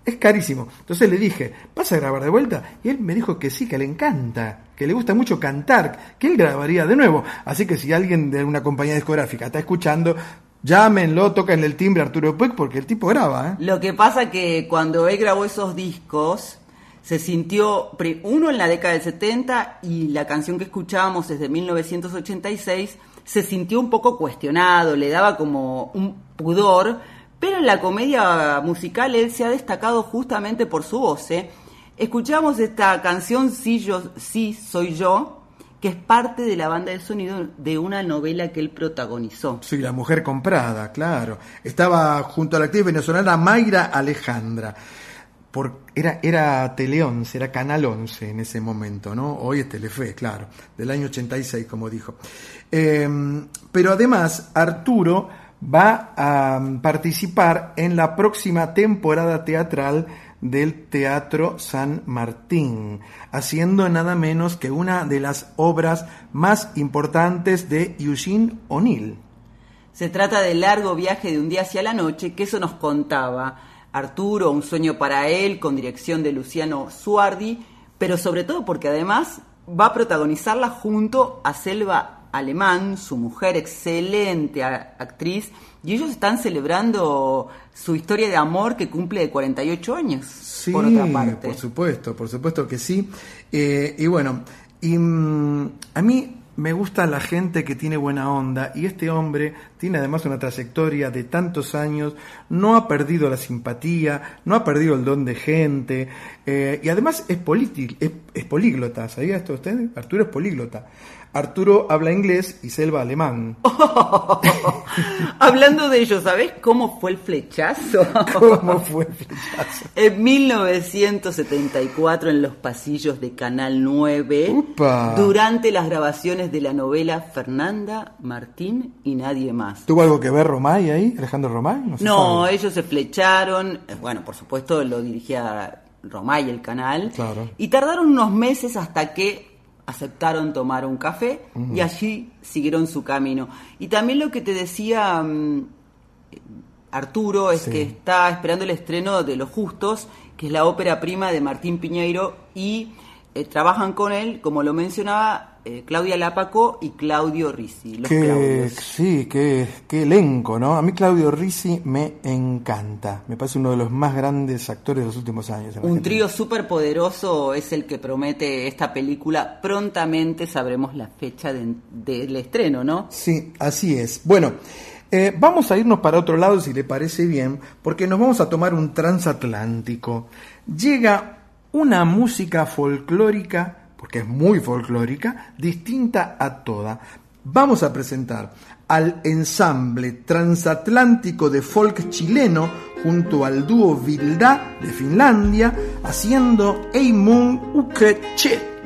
Es carísimo. Entonces le dije, ¿vas a grabar de vuelta? Y él me dijo que sí, que le encanta, que le gusta mucho cantar, que él grabaría de nuevo. Así que si alguien de una compañía discográfica está escuchando, llámenlo, tocan el timbre a Arturo Puig porque el tipo graba, ¿eh? Lo que pasa que cuando él grabó esos discos, se sintió, uno en la década del 70 y la canción que escuchábamos desde 1986, se sintió un poco cuestionado, le daba como un pudor, Pero en la comedia musical él se ha destacado justamente por su voz. ¿eh? Escuchamos esta canción Sí, yo, sí soy yo, que es parte de la banda de sonido de una novela que él protagonizó. Sí, La Mujer Comprada, claro. Estaba junto a la actriz venezolana Mayra Alejandra. Era, era Tele 11, era Canal 11 en ese momento, ¿no? Hoy es Telefe, claro, del año 86, como dijo. Em, pero además, Arturo va a participar en la próxima temporada teatral del Teatro San Martín, haciendo nada menos que una de las obras más importantes de Eugene O'Neill. Se trata del largo viaje de un día hacia la noche, que eso nos contaba Arturo, Un sueño para él, con dirección de Luciano Suardi, pero sobre todo porque además va a protagonizarla junto a Selva Alemán, su mujer, excelente actriz, y ellos están celebrando su historia de amor que cumple de 48 años. Sí, por, otra parte. por supuesto, por supuesto que sí. Eh, y bueno, y, mm, a mí me gusta la gente que tiene buena onda y este hombre tiene además una trayectoria de tantos años, no ha perdido la simpatía, no ha perdido el don de gente eh, y además es, es, es políglota, ¿sabía esto usted? Arturo es políglota. Arturo habla inglés y Selva alemán. Hablando de ello, ¿sabes cómo fue el flechazo? ¿Cómo fue el flechazo? En 1974 en los pasillos de Canal 9, durante las grabaciones de la novela Fernanda, Martín y nadie más. ¿Tuvo algo que ver Romay ahí, Alejandro Romay? No, ellos se flecharon, eh, bueno, por supuesto lo dirigía Romay el canal, claro. y tardaron unos meses hasta que aceptaron tomar un café y allí siguieron su camino. Y también lo que te decía mm, Arturo es que está esperando el estreno de Los Justos, que es la ópera prima de Martín Piñeiro, y eh, trabajan con él, como lo mencionaba, eh, Claudia Lápaco y Claudio Risi. Los sí, qué, qué, elenco, ¿no? A mí Claudio Risi me encanta. Me parece uno de los más grandes actores de los últimos años. Un trío súper poderoso es el que promete esta película. Prontamente sabremos la fecha del estreno, ¿no? Sí, así es. Bueno. Eh, vamos a irnos para otro lado, si le parece bien, porque nos vamos a tomar un transatlántico. Llega una música folclórica, porque es muy folclórica, distinta a toda. Vamos a presentar al ensamble transatlántico de folk chileno junto al dúo Vilda de Finlandia haciendo Eimun Ukeche.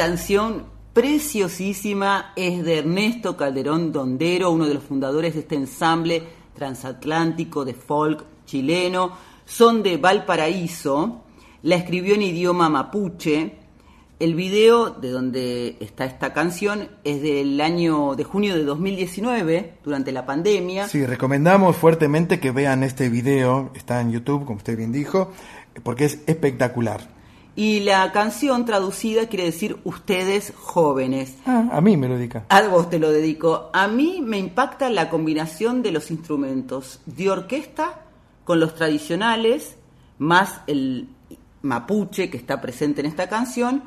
Canción preciosísima es de Ernesto Calderón Dondero, uno de los fundadores de este ensamble transatlántico de folk chileno. Son de Valparaíso, la escribió en idioma mapuche. El video de donde está esta canción es del año de junio de 2019, durante la pandemia. Sí, recomendamos fuertemente que vean este video, está en YouTube, como usted bien dijo, porque es espectacular. Y la canción traducida quiere decir ustedes jóvenes. Ah, a mí me lo dedica. A vos te lo dedico. A mí me impacta la combinación de los instrumentos de orquesta con los tradicionales, más el mapuche que está presente en esta canción,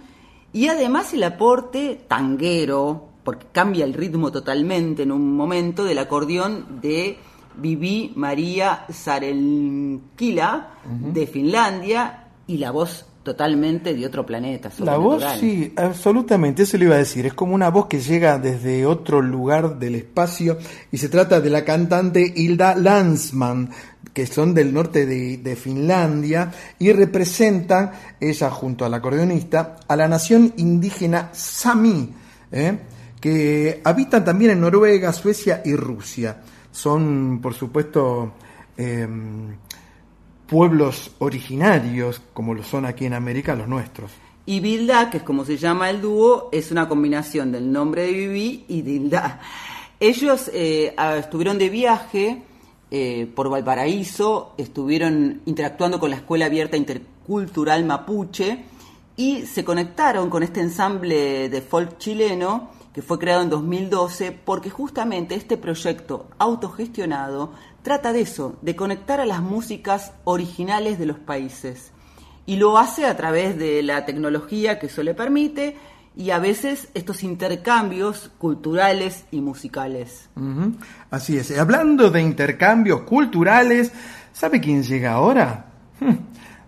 y además el aporte tanguero, porque cambia el ritmo totalmente en un momento del acordeón de Vivi María Sarenkila de Finlandia y la voz totalmente de otro planeta. La voz, sí, absolutamente, eso le iba a decir. Es como una voz que llega desde otro lugar del espacio y se trata de la cantante Hilda Landsman, que son del norte de, Finlandia y representan, ella junto al acordeonista, a la nación indígena Sami, ¿eh? que habitan también en Noruega, Suecia y Rusia. Son, por supuesto, em, pueblos originarios, como lo son aquí en América los nuestros. Y Bilda, que es como se llama el dúo, es una combinación del nombre de Vivi y Dilda. Ellos eh, estuvieron de viaje eh, por Valparaíso, estuvieron interactuando con la Escuela Abierta Intercultural Mapuche y se conectaron con este ensamble de folk chileno que fue creado en 2012 porque justamente este proyecto autogestionado trata de eso, de conectar a las músicas originales de los países. Y lo hace a través de la tecnología que eso le permite y a veces estos intercambios culturales y musicales. Así es. Hablando de intercambios culturales, ¿sabe quién llega ahora?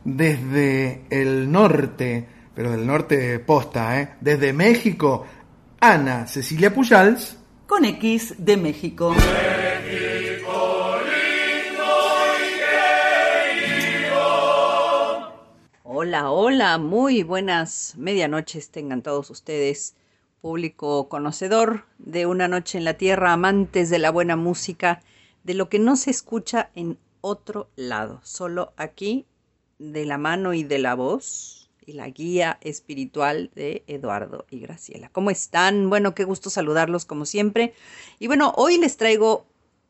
Desde el norte, pero del norte posta, ¿eh? Desde México, Ana Cecilia Pujals. Con X de México. Hola, hola, muy buenas medianoches tengan todos ustedes, público conocedor de Una Noche en la Tierra, amantes de la buena música, de lo que no se escucha en otro lado, solo aquí, de la mano y de la voz y la guía espiritual de Eduardo y Graciela. ¿Cómo están? Bueno, qué gusto saludarlos como siempre. Y bueno, hoy les traigo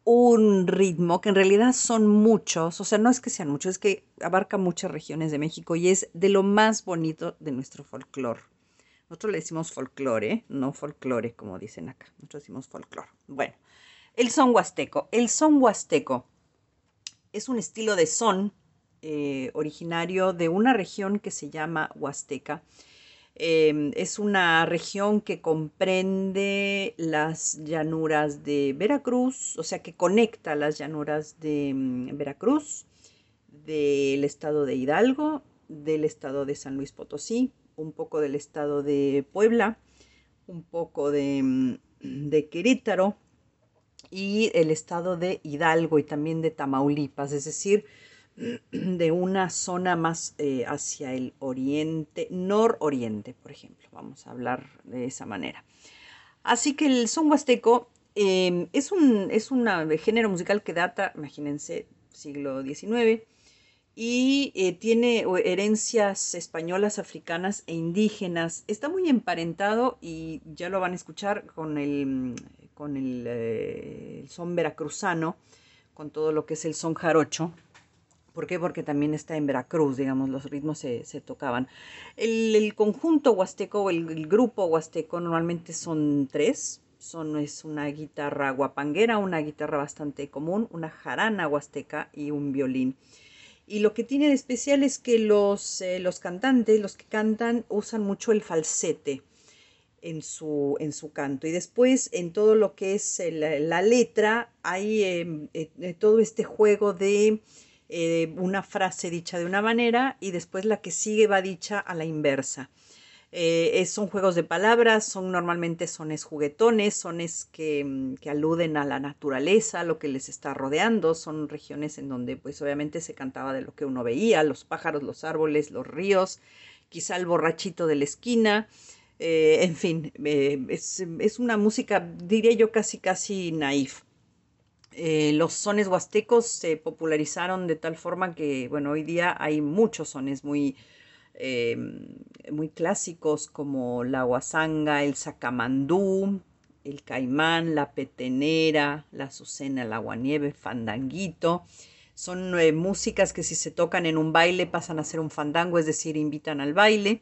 un ritmo que en realidad son muchos, o sea, no es que sean muchos, es que abarca muchas regiones de México y es de lo más bonito de nuestro folclore. Nosotros le decimos folclore, no folclore como dicen acá, nosotros decimos folclore. Bueno, el son huasteco. El son huasteco es un estilo de son eh, originario de una región que se llama Huasteca Em, es una región que comprende las llanuras de Veracruz, o sea que conecta las llanuras de mm, Veracruz, del estado de Hidalgo, del estado de San Luis Potosí, un poco del estado de Puebla, un poco de, mm, de Querétaro y el estado de Hidalgo y también de Tamaulipas, es decir, de una zona más eh, hacia el oriente, nororiente, por ejemplo. Vamos a hablar de esa manera. Así que el son huasteco em, es, un, es género musical que data, imagínense, siglo XIX y eh, tiene herencias españolas, africanas e indígenas. Está muy emparentado y ya lo van a escuchar con el, con el, eh, el son veracruzano, con todo lo que es el son jarocho, ¿Por qué? Porque también está en Veracruz, digamos, los ritmos se, tocaban. El, conjunto huasteco o el, grupo huasteco normalmente son tres. Son, es una guitarra guapanguera, una guitarra bastante común, una jarana huasteca y un violín. Y lo que tiene de especial es que los, eh, los cantantes, los que cantan, usan mucho el falsete en su, en su canto. Y después en todo lo que es la letra hay em, eh, todo este juego de eh, una frase dicha de una manera y después la que sigue va dicha a la inversa. Eh, son juegos de palabras, son normalmente sones juguetones, sones que, mm, que, aluden a la naturaleza, a lo que les está rodeando, son regiones en donde pues obviamente se cantaba de lo que uno veía, los pájaros, los árboles, los ríos, quizá el borrachito de la esquina, Eh, en fin, es, es una música, diría yo, casi, casi naif. Eh, los sones huastecos se popularizaron de tal forma que, bueno, hoy día hay muchos sones muy, eh, muy clásicos como la guasanga, el sacamandú, el caimán, la petenera, la azucena, el aguanieve, el fandanguito. Son eh, músicas que si se tocan en un baile pasan a ser un fandango, es decir, invitan al baile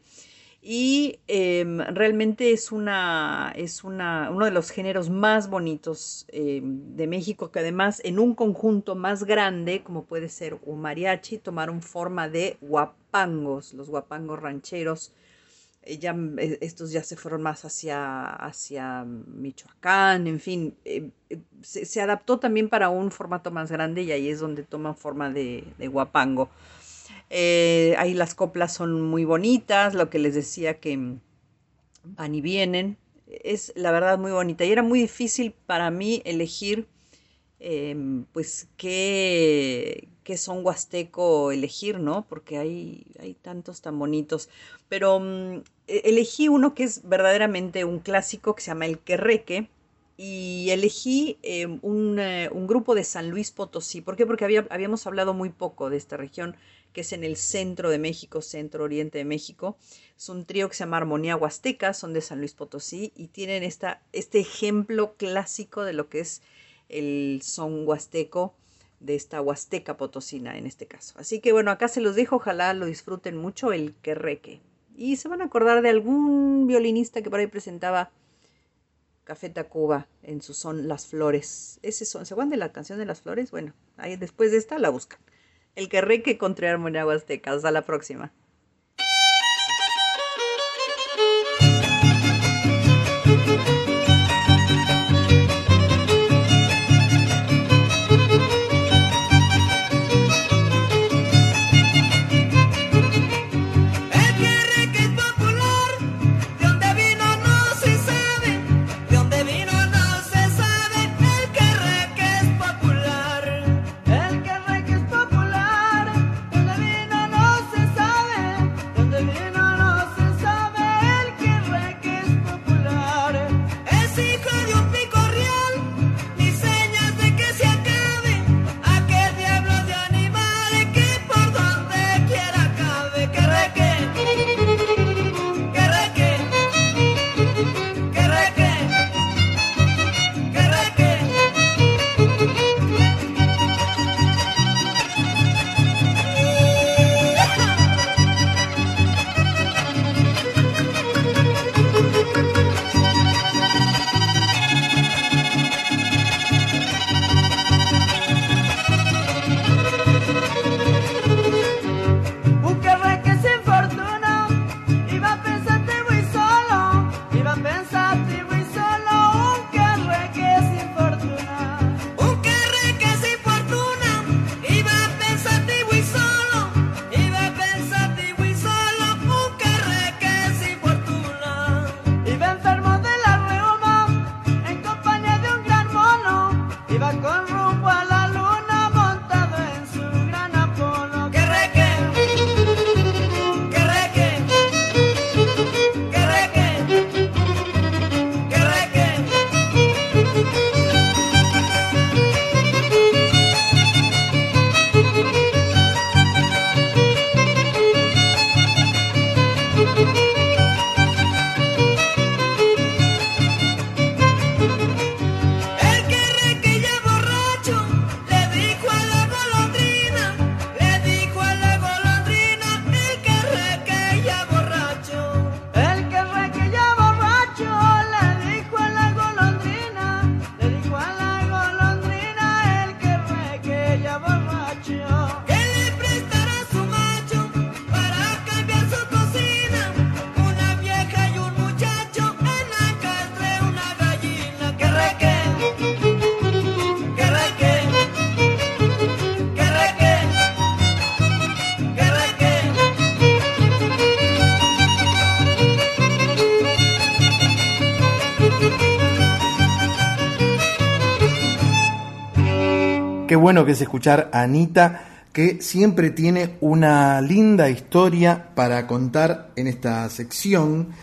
y em, realmente es una es una uno de los géneros más bonitos em, de México que además en un conjunto más grande como puede ser un mariachi tomaron forma de guapangos los guapangos rancheros. Eh, ya, eh, estos ya se fueron más hacia hacia Michoacán en fin eh, eh, se, se adaptó también para un formato más grande y ahí es donde toman forma de, de guapango eh, ahí las coplas son muy bonitas, lo que les decía que mm, van y vienen. Es la verdad muy bonita. Y era muy difícil para mí elegir, em, pues, qué, qué son huasteco elegir, ¿no? Porque hay, hay tantos tan bonitos. Pero mm, e- elegí uno que es verdaderamente un clásico que se llama El Querreque. Y elegí eh, un, eh, un grupo de San Luis Potosí. ¿Por qué? Porque había- habíamos hablado muy poco de esta región que es en el centro de México, centro oriente de México. Es un trío que se llama Armonía Huasteca, son de San Luis Potosí y tienen esta, este ejemplo clásico de lo que es el son huasteco de esta huasteca potosina en este caso. Así que bueno, acá se los dejo, ojalá lo disfruten mucho el querreque. Y se van a acordar de algún violinista que por ahí presentaba Café Tacuba en su son Las Flores. Ese son, ¿se acuerdan de la canción de Las Flores? Bueno, ahí después de esta la buscan. El querreque contra Armonía Huasteca. Hasta la próxima. Bueno que es escuchar a Anita, que siempre tiene una linda historia para contar en esta sección.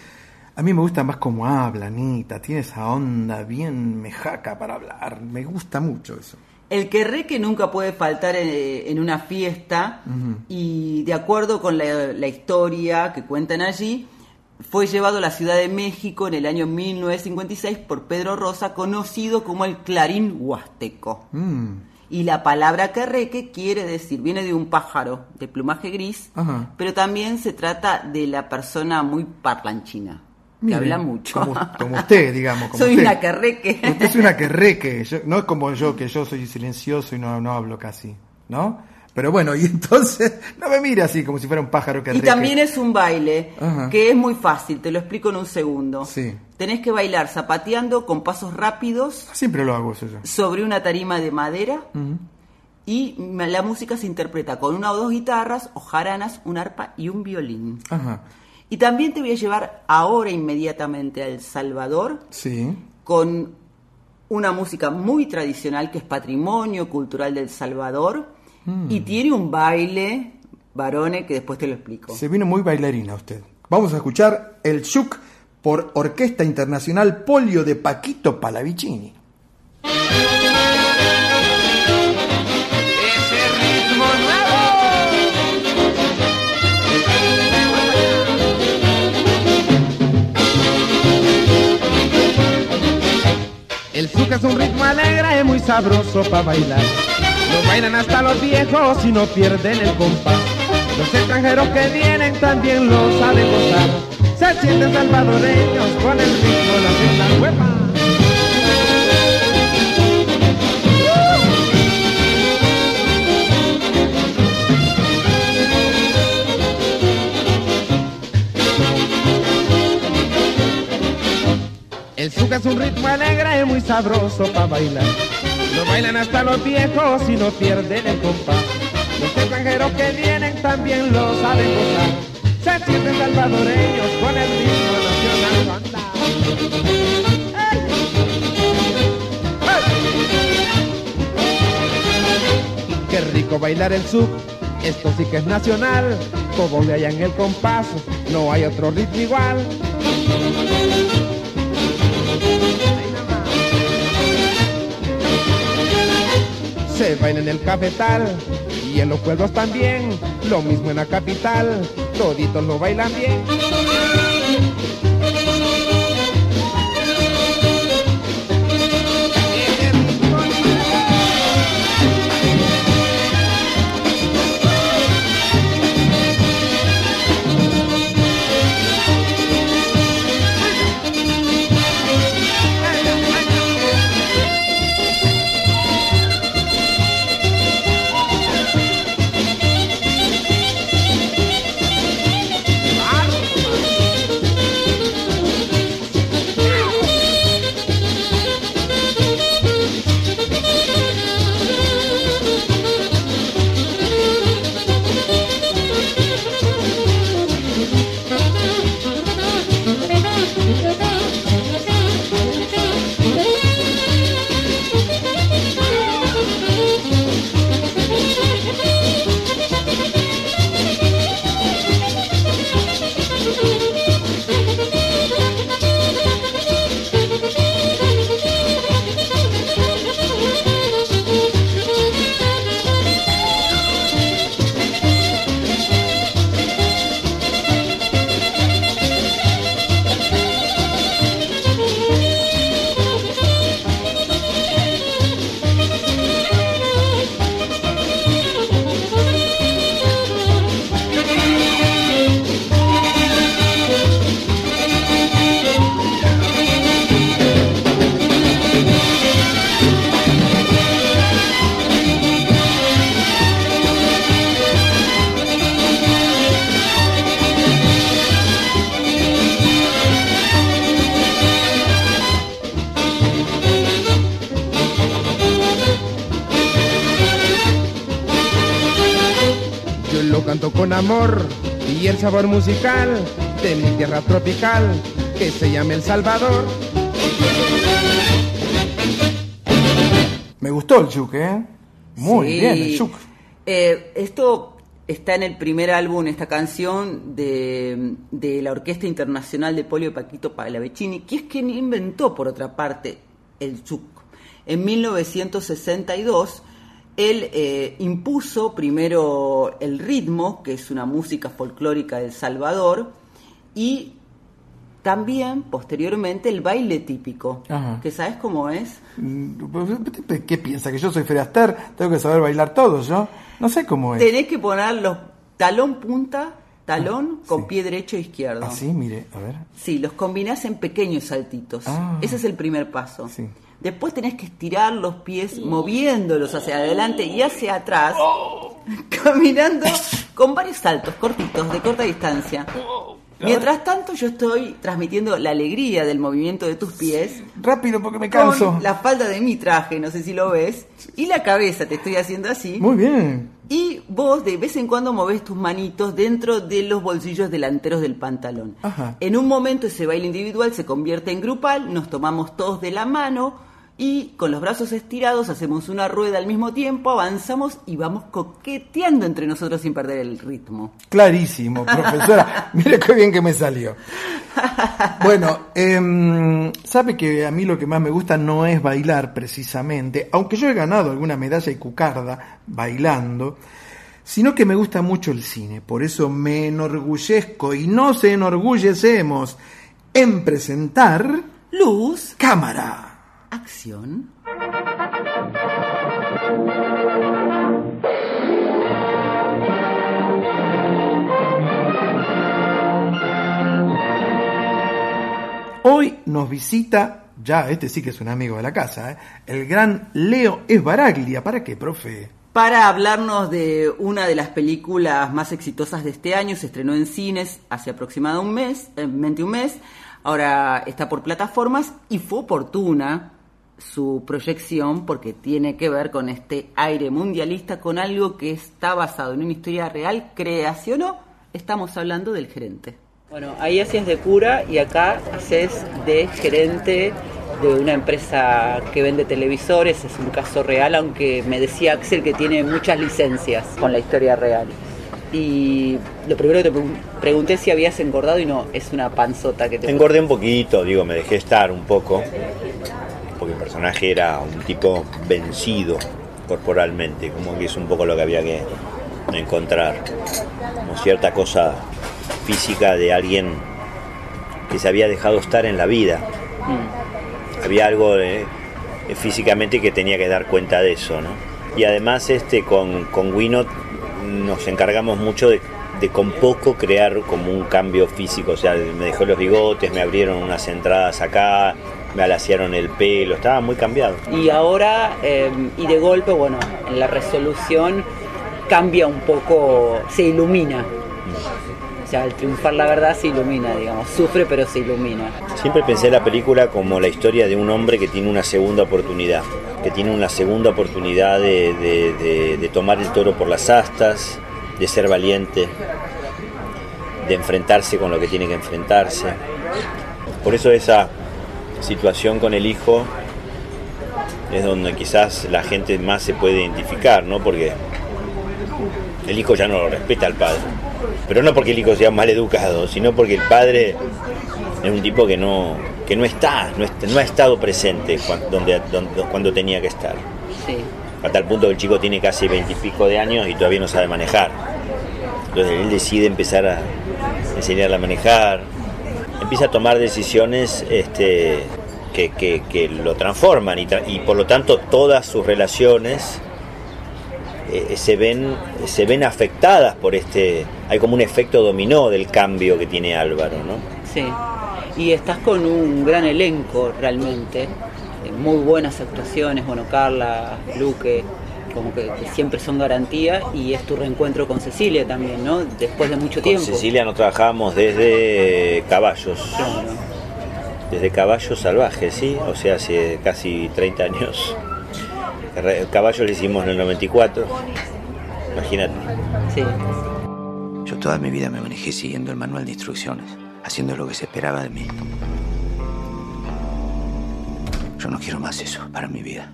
A mí me gusta más cómo habla Anita, tiene esa onda bien mejaca para hablar, me gusta mucho eso. El que que nunca puede faltar en, una fiesta y de acuerdo con la, la historia que cuentan allí, fue llevado a la Ciudad de México en el año 1956 por Pedro Rosa, conocido como el Clarín Huasteco. Mm, Y la palabra querreque quiere decir, viene de un pájaro de plumaje gris, Ajá. pero también se trata de la persona muy parlanchina, que habla mucho. Como, como usted, digamos. Como Soy usted. una querreque. Usted es una querreque, yo- no es como yo, que yo soy silencioso y no, no hablo casi, ¿no? Pero bueno, y entonces, no me mire así como si fuera un pájaro Y querreque. también es un baile Ajá. que es muy fácil, te lo explico en un segundo. Sí, Tenés que bailar zapateando con pasos rápidos siempre lo hago eso yo. sobre una tarima de madera y la música se interpreta con una o dos guitarras o jaranas, un arpa y un violín. Ajá, Y también te voy a llevar ahora inmediatamente a El Salvador sí. con una música muy tradicional que es patrimonio cultural del Salvador Y tiene un baile, varones, que después te lo explico. Se vino muy bailarina usted. Vamos a escuchar el Shuk por Orquesta Internacional Polio de Paquito Palavicini. El zuca es un ritmo alegre y muy sabroso para bailar. Lo bailan hasta los viejos y no pierden el compás. Los extranjeros que vienen también lo saben gozar. Se sienten salvadoreños con el ritmo nacional. ¡Huepa! El zuca es un ritmo alegre y muy sabroso para bailar. Lo bailan hasta los viejos y no pierden el compás. Los extranjeros que vienen también lo saben gozar. Se sienten salvadoreños con el ritmo nacional. ¡Anda! Qué rico bailar el zouk, esto sí que es nacional. Todos le hallan el compás, no hay otro ritmo igual. Se baila en el cafetal y en los pueblos también. Lo mismo en la capital, toditos lo bailan bien. Amor y el sabor musical de mi tierra tropical que se llama El Salvador. Me gustó el Shuk, ¿eh? Muy Sí. bien, el Shuk. Eh, esto está en el primer álbum esta canción de, de la Orquesta Internacional de Polio Paquito Palavecini, que es quien inventó, por otra parte, el chuc. En 1962, él eh, impuso primero el ritmo, que es una música folclórica del Salvador, y también, posteriormente, el baile típico, Ajá. que ¿sabes cómo es? Mm, ¿Qué piensa? ¿Que yo soy Fred Astaire? ¿Tengo que saber bailar todo yo? No sé cómo es. Tenés que poner los talón punta, talón con pie derecho e izquierdo. Así, mire, a ver. Sí, los combinás en pequeños saltitos. Ah. Ese es el primer paso. Después tenés que estirar los pies moviéndolos hacia adelante y hacia atrás, caminando con varios saltos cortitos, de corta distancia. Mientras tanto yo estoy transmitiendo la alegría del movimiento de tus pies. Rápido porque me canso. Con la falda de mi traje, no sé si lo ves. Y la cabeza te estoy haciendo así. Muy bien. Y vos de vez en cuando moves tus manitos dentro de los bolsillos delanteros del pantalón. Ajá. En un momento ese baile individual se convierte en grupal, nos tomamos todos de la mano y con los brazos estirados hacemos una rueda al mismo tiempo, avanzamos y vamos coqueteando entre nosotros sin perder el ritmo. Clarísimo, profesora. Mire qué bien que me salió. Bueno, em, sabe que a mí lo que más me gusta no es bailar precisamente, aunque yo he ganado alguna medalla y cucarda bailando, sino que me gusta mucho el cine. Por eso me enorgullezco y no se enorgullecemos en presentar Luz, cámara. Acción. Hoy nos visita, ya este sí que es un amigo de la casa, ¿eh? el gran Leo Esbaraglia. ¿Para qué, profe? Para hablarnos de una de las películas más exitosas de este año, se estrenó en cines hace aproximadamente un mes, eh, 21 mes, ahora está por plataformas y fue oportuna su proyección porque tiene que ver con este aire mundialista, con algo que está basado en una historia real, creación o estamos hablando del gerente. Bueno, ahí hacías de cura y acá haces de gerente de una empresa que vende televisores, es un caso real, aunque me decía Axel que tiene muchas licencias con la historia real. Y lo primero que te pregun- pregunté si habías engordado y no, es una panzota que te Engordé un poquito, digo, me dejé estar un poco, porque el personaje era un tipo vencido corporalmente, como que es un poco lo que había que encontrar, como cierta cosa física de alguien que se había dejado estar en la vida. Había algo eh, físicamente que tenía que dar cuenta de eso, ¿no? Y además este con, con Winot nos encargamos mucho de, de con poco crear como un cambio físico, o sea, me dejó los bigotes, me abrieron unas entradas acá, me alaciaron el pelo, estaba muy cambiado. Y ahora, eh, y de golpe, bueno, en la resolución cambia un poco, se ilumina. O sea, al triunfar la verdad se ilumina, digamos, sufre pero se ilumina. Siempre pensé la película como la historia de un hombre que tiene una segunda oportunidad, que tiene una segunda oportunidad de, de- de- de tomar el toro por las astas, de ser valiente, de enfrentarse con lo que tiene que enfrentarse. Por eso esa situación con el hijo es donde quizás la gente más se puede identificar, ¿no? Porque el hijo ya no lo respeta al padre. Pero no porque el hijo sea mal educado, sino porque el padre es un tipo que no, que no está, no, ha estado presente cuando, donde, donde- cuando tenía que estar. Sí. A tal punto que el chico tiene casi veintipico de años y todavía no sabe manejar. Entonces él decide empezar a enseñarle a manejar. Empieza a tomar decisiones este, que, lo transforman y, por lo tanto todas sus relaciones eh, se, ven, se ven afectadas por este... Hay como un efecto dominó del cambio que tiene Álvaro, ¿no? Sí. Y estás con un gran elenco realmente. Muy buenas actuaciones, bueno, Carla, Luque, como que, que siempre son garantía. Y es tu reencuentro con Cecilia también, ¿no? Después de mucho Con tiempo. Cecilia no trabajábamos desde Caballos. Desde Caballos Salvajes, ¿sí? O sea, hace casi 30 años. Caballos lo hicimos en el 94. Imagínate. Sí. Yo toda mi vida me manejé siguiendo el manual de instrucciones, haciendo lo que se esperaba de mí. Yo no quiero más eso para mi vida.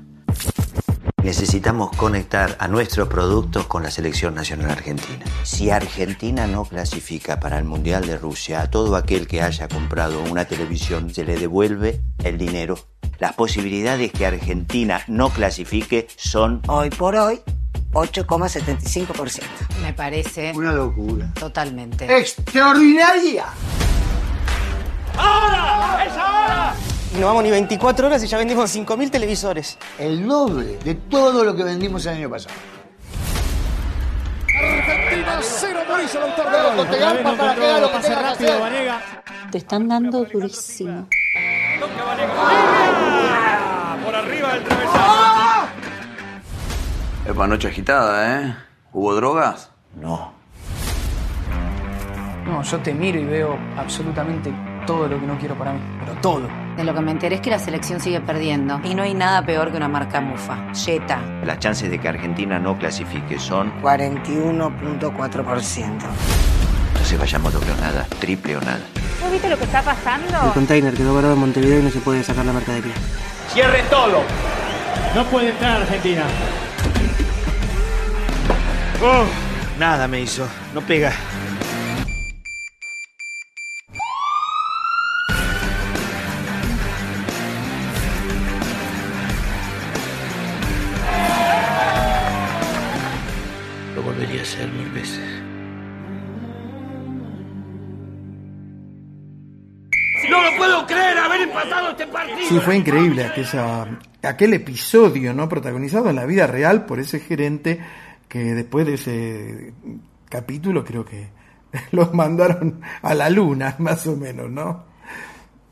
Necesitamos conectar a nuestros productos con la selección nacional argentina. Si Argentina no clasifica para el Mundial de Rusia, a todo aquel que haya comprado una televisión se le devuelve el dinero. Las posibilidades que Argentina no clasifique son... Hoy por hoy, 8,75%. Me parece Una locura. totalmente. ¡Extraordinaria! ¡Ahora! ¡Es ahora! Y no vamos ni 24 horas y ya vendimos 5.000 televisores. El doble de todo lo que vendimos el año pasado. Argentina 0, Mauricio Lautaro. Pero con Tegampa para que lo que tenga que hacer. Te están dando durísimo. Por arriba del travesaño. Epa, noche agitada, ¿eh? ¿Hubo drogas? No. No, yo te miro y veo absolutamente todo lo que no quiero para mí. Pero todo. De lo que me enteré es que la selección sigue perdiendo. Y no hay nada peor que una marca mufa. Jetta. Las chances de que Argentina no clasifique son... 41.4%. Entonces vayamos doble o nada, triple o nada. ¿No viste lo que está El pasando? container quedó varado en Montevideo y no se puede sacar la mercadería. Cierren todo. No puede entrar Argentina. Nada me hizo, no pega. Sí, fue increíble aquella, aquel episodio, ¿no? Protagonizado en la vida real por ese gerente que después de ese capítulo creo que los mandaron a la luna, más o menos, ¿no?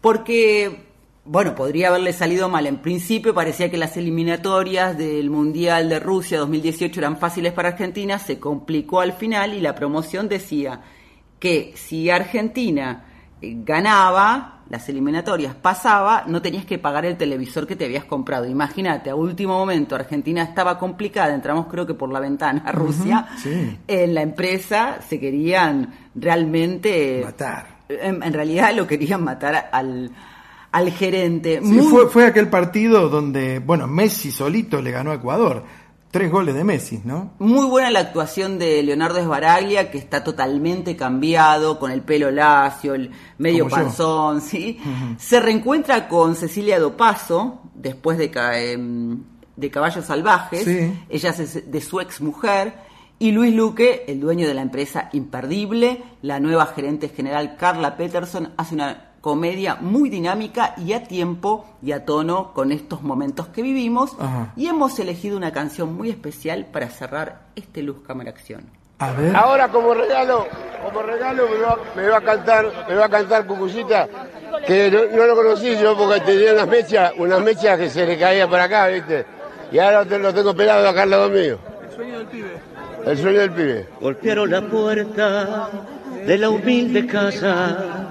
Porque, bueno, podría haberle salido mal. En principio parecía que las eliminatorias del Mundial de Rusia 2018 eran fáciles para Argentina, se complicó al final y la promoción decía que si Argentina eh, ganaba las eliminatorias, pasaba, no tenías que pagar el televisor que te habías comprado. Imagínate, a último momento Argentina estaba complicada, entramos creo que por la ventana a Rusia. Sí. En la empresa se querían realmente... Matar. En, en realidad lo querían matar al, al gerente. Sí, Muy- fue, fue aquel partido donde, bueno, Messi solito le ganó a Ecuador. Tres goles de Messi, ¿no? Muy buena la actuación de Leonardo Esbaraglia, que está totalmente cambiado, con el pelo lacio, el medio Como yo. panzón, ¿sí? Se reencuentra con Cecilia Dopaso, después de, em, de Caballos Salvajes, Sí. ella es de su ex mujer, y Luis Luque, el dueño de la empresa Imperdible, la nueva gerente general Carla Peterson, hace una comedia muy dinámica y a tiempo y a tono con estos momentos que vivimos. Ajá. Y hemos elegido una canción muy especial para cerrar este Luz Cámara Acción. A ver. Ahora como regalo, como regalo me va, me va a cantar, me va a cantar Cucucita, que no, no lo conocí yo porque tenía unas mechas, unas mechas que se le caía por acá, ¿viste? Y ahora te- lo tengo pelado acá al lado mío. El sueño del pibe. El sueño del pibe. Golpearon la puerta de la humilde casa.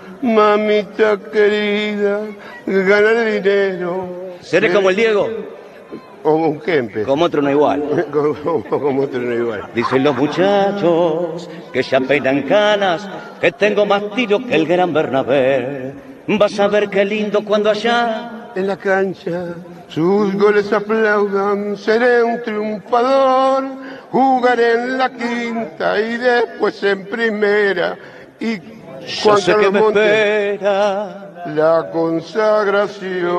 mamita querida, ganar dinero. Seré como el Diego. Como un Kempe. Como otro no igual. como, como otro no igual. Dicen los muchachos que ya peinan canas, que tengo más tiro que el gran Bernabé. Vas a ver qué lindo cuando allá en la cancha sus goles aplaudan, seré un triunfador, jugaré en la quinta y después en primera. Y Yo Juan sé que me espera. la consagración.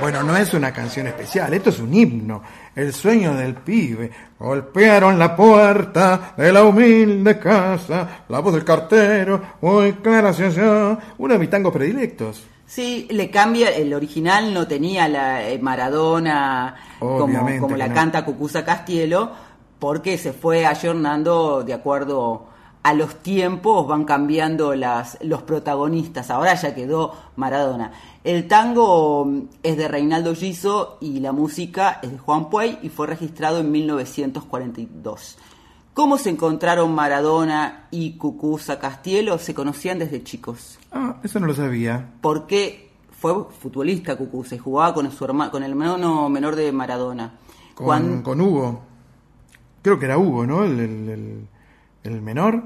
Bueno, no es una canción especial, esto es un himno. El sueño del pibe. Golpearon la puerta de la humilde casa. La voz del cartero, muy clara. Uno de mis tangos predilectos. Sí, le cambia, el original no tenía la eh, Maradona como, Obviamente como que la no. canta Cucuza Castielo, porque se fue ayornando de acuerdo a los tiempos van cambiando las, los protagonistas. Ahora ya quedó Maradona. El tango mm, es de Reinaldo Giso y la música es de Juan Puey y fue registrado en 1942. ¿Cómo se encontraron Maradona y Cucuza Castielo? Se conocían desde chicos. Ah, eso no lo sabía. Porque fue futbolista Cucuza y jugaba con, su herma- con el hermano menor de Maradona. Con, con Hugo. Creo que era Hugo, ¿no? El, el- el- el menor.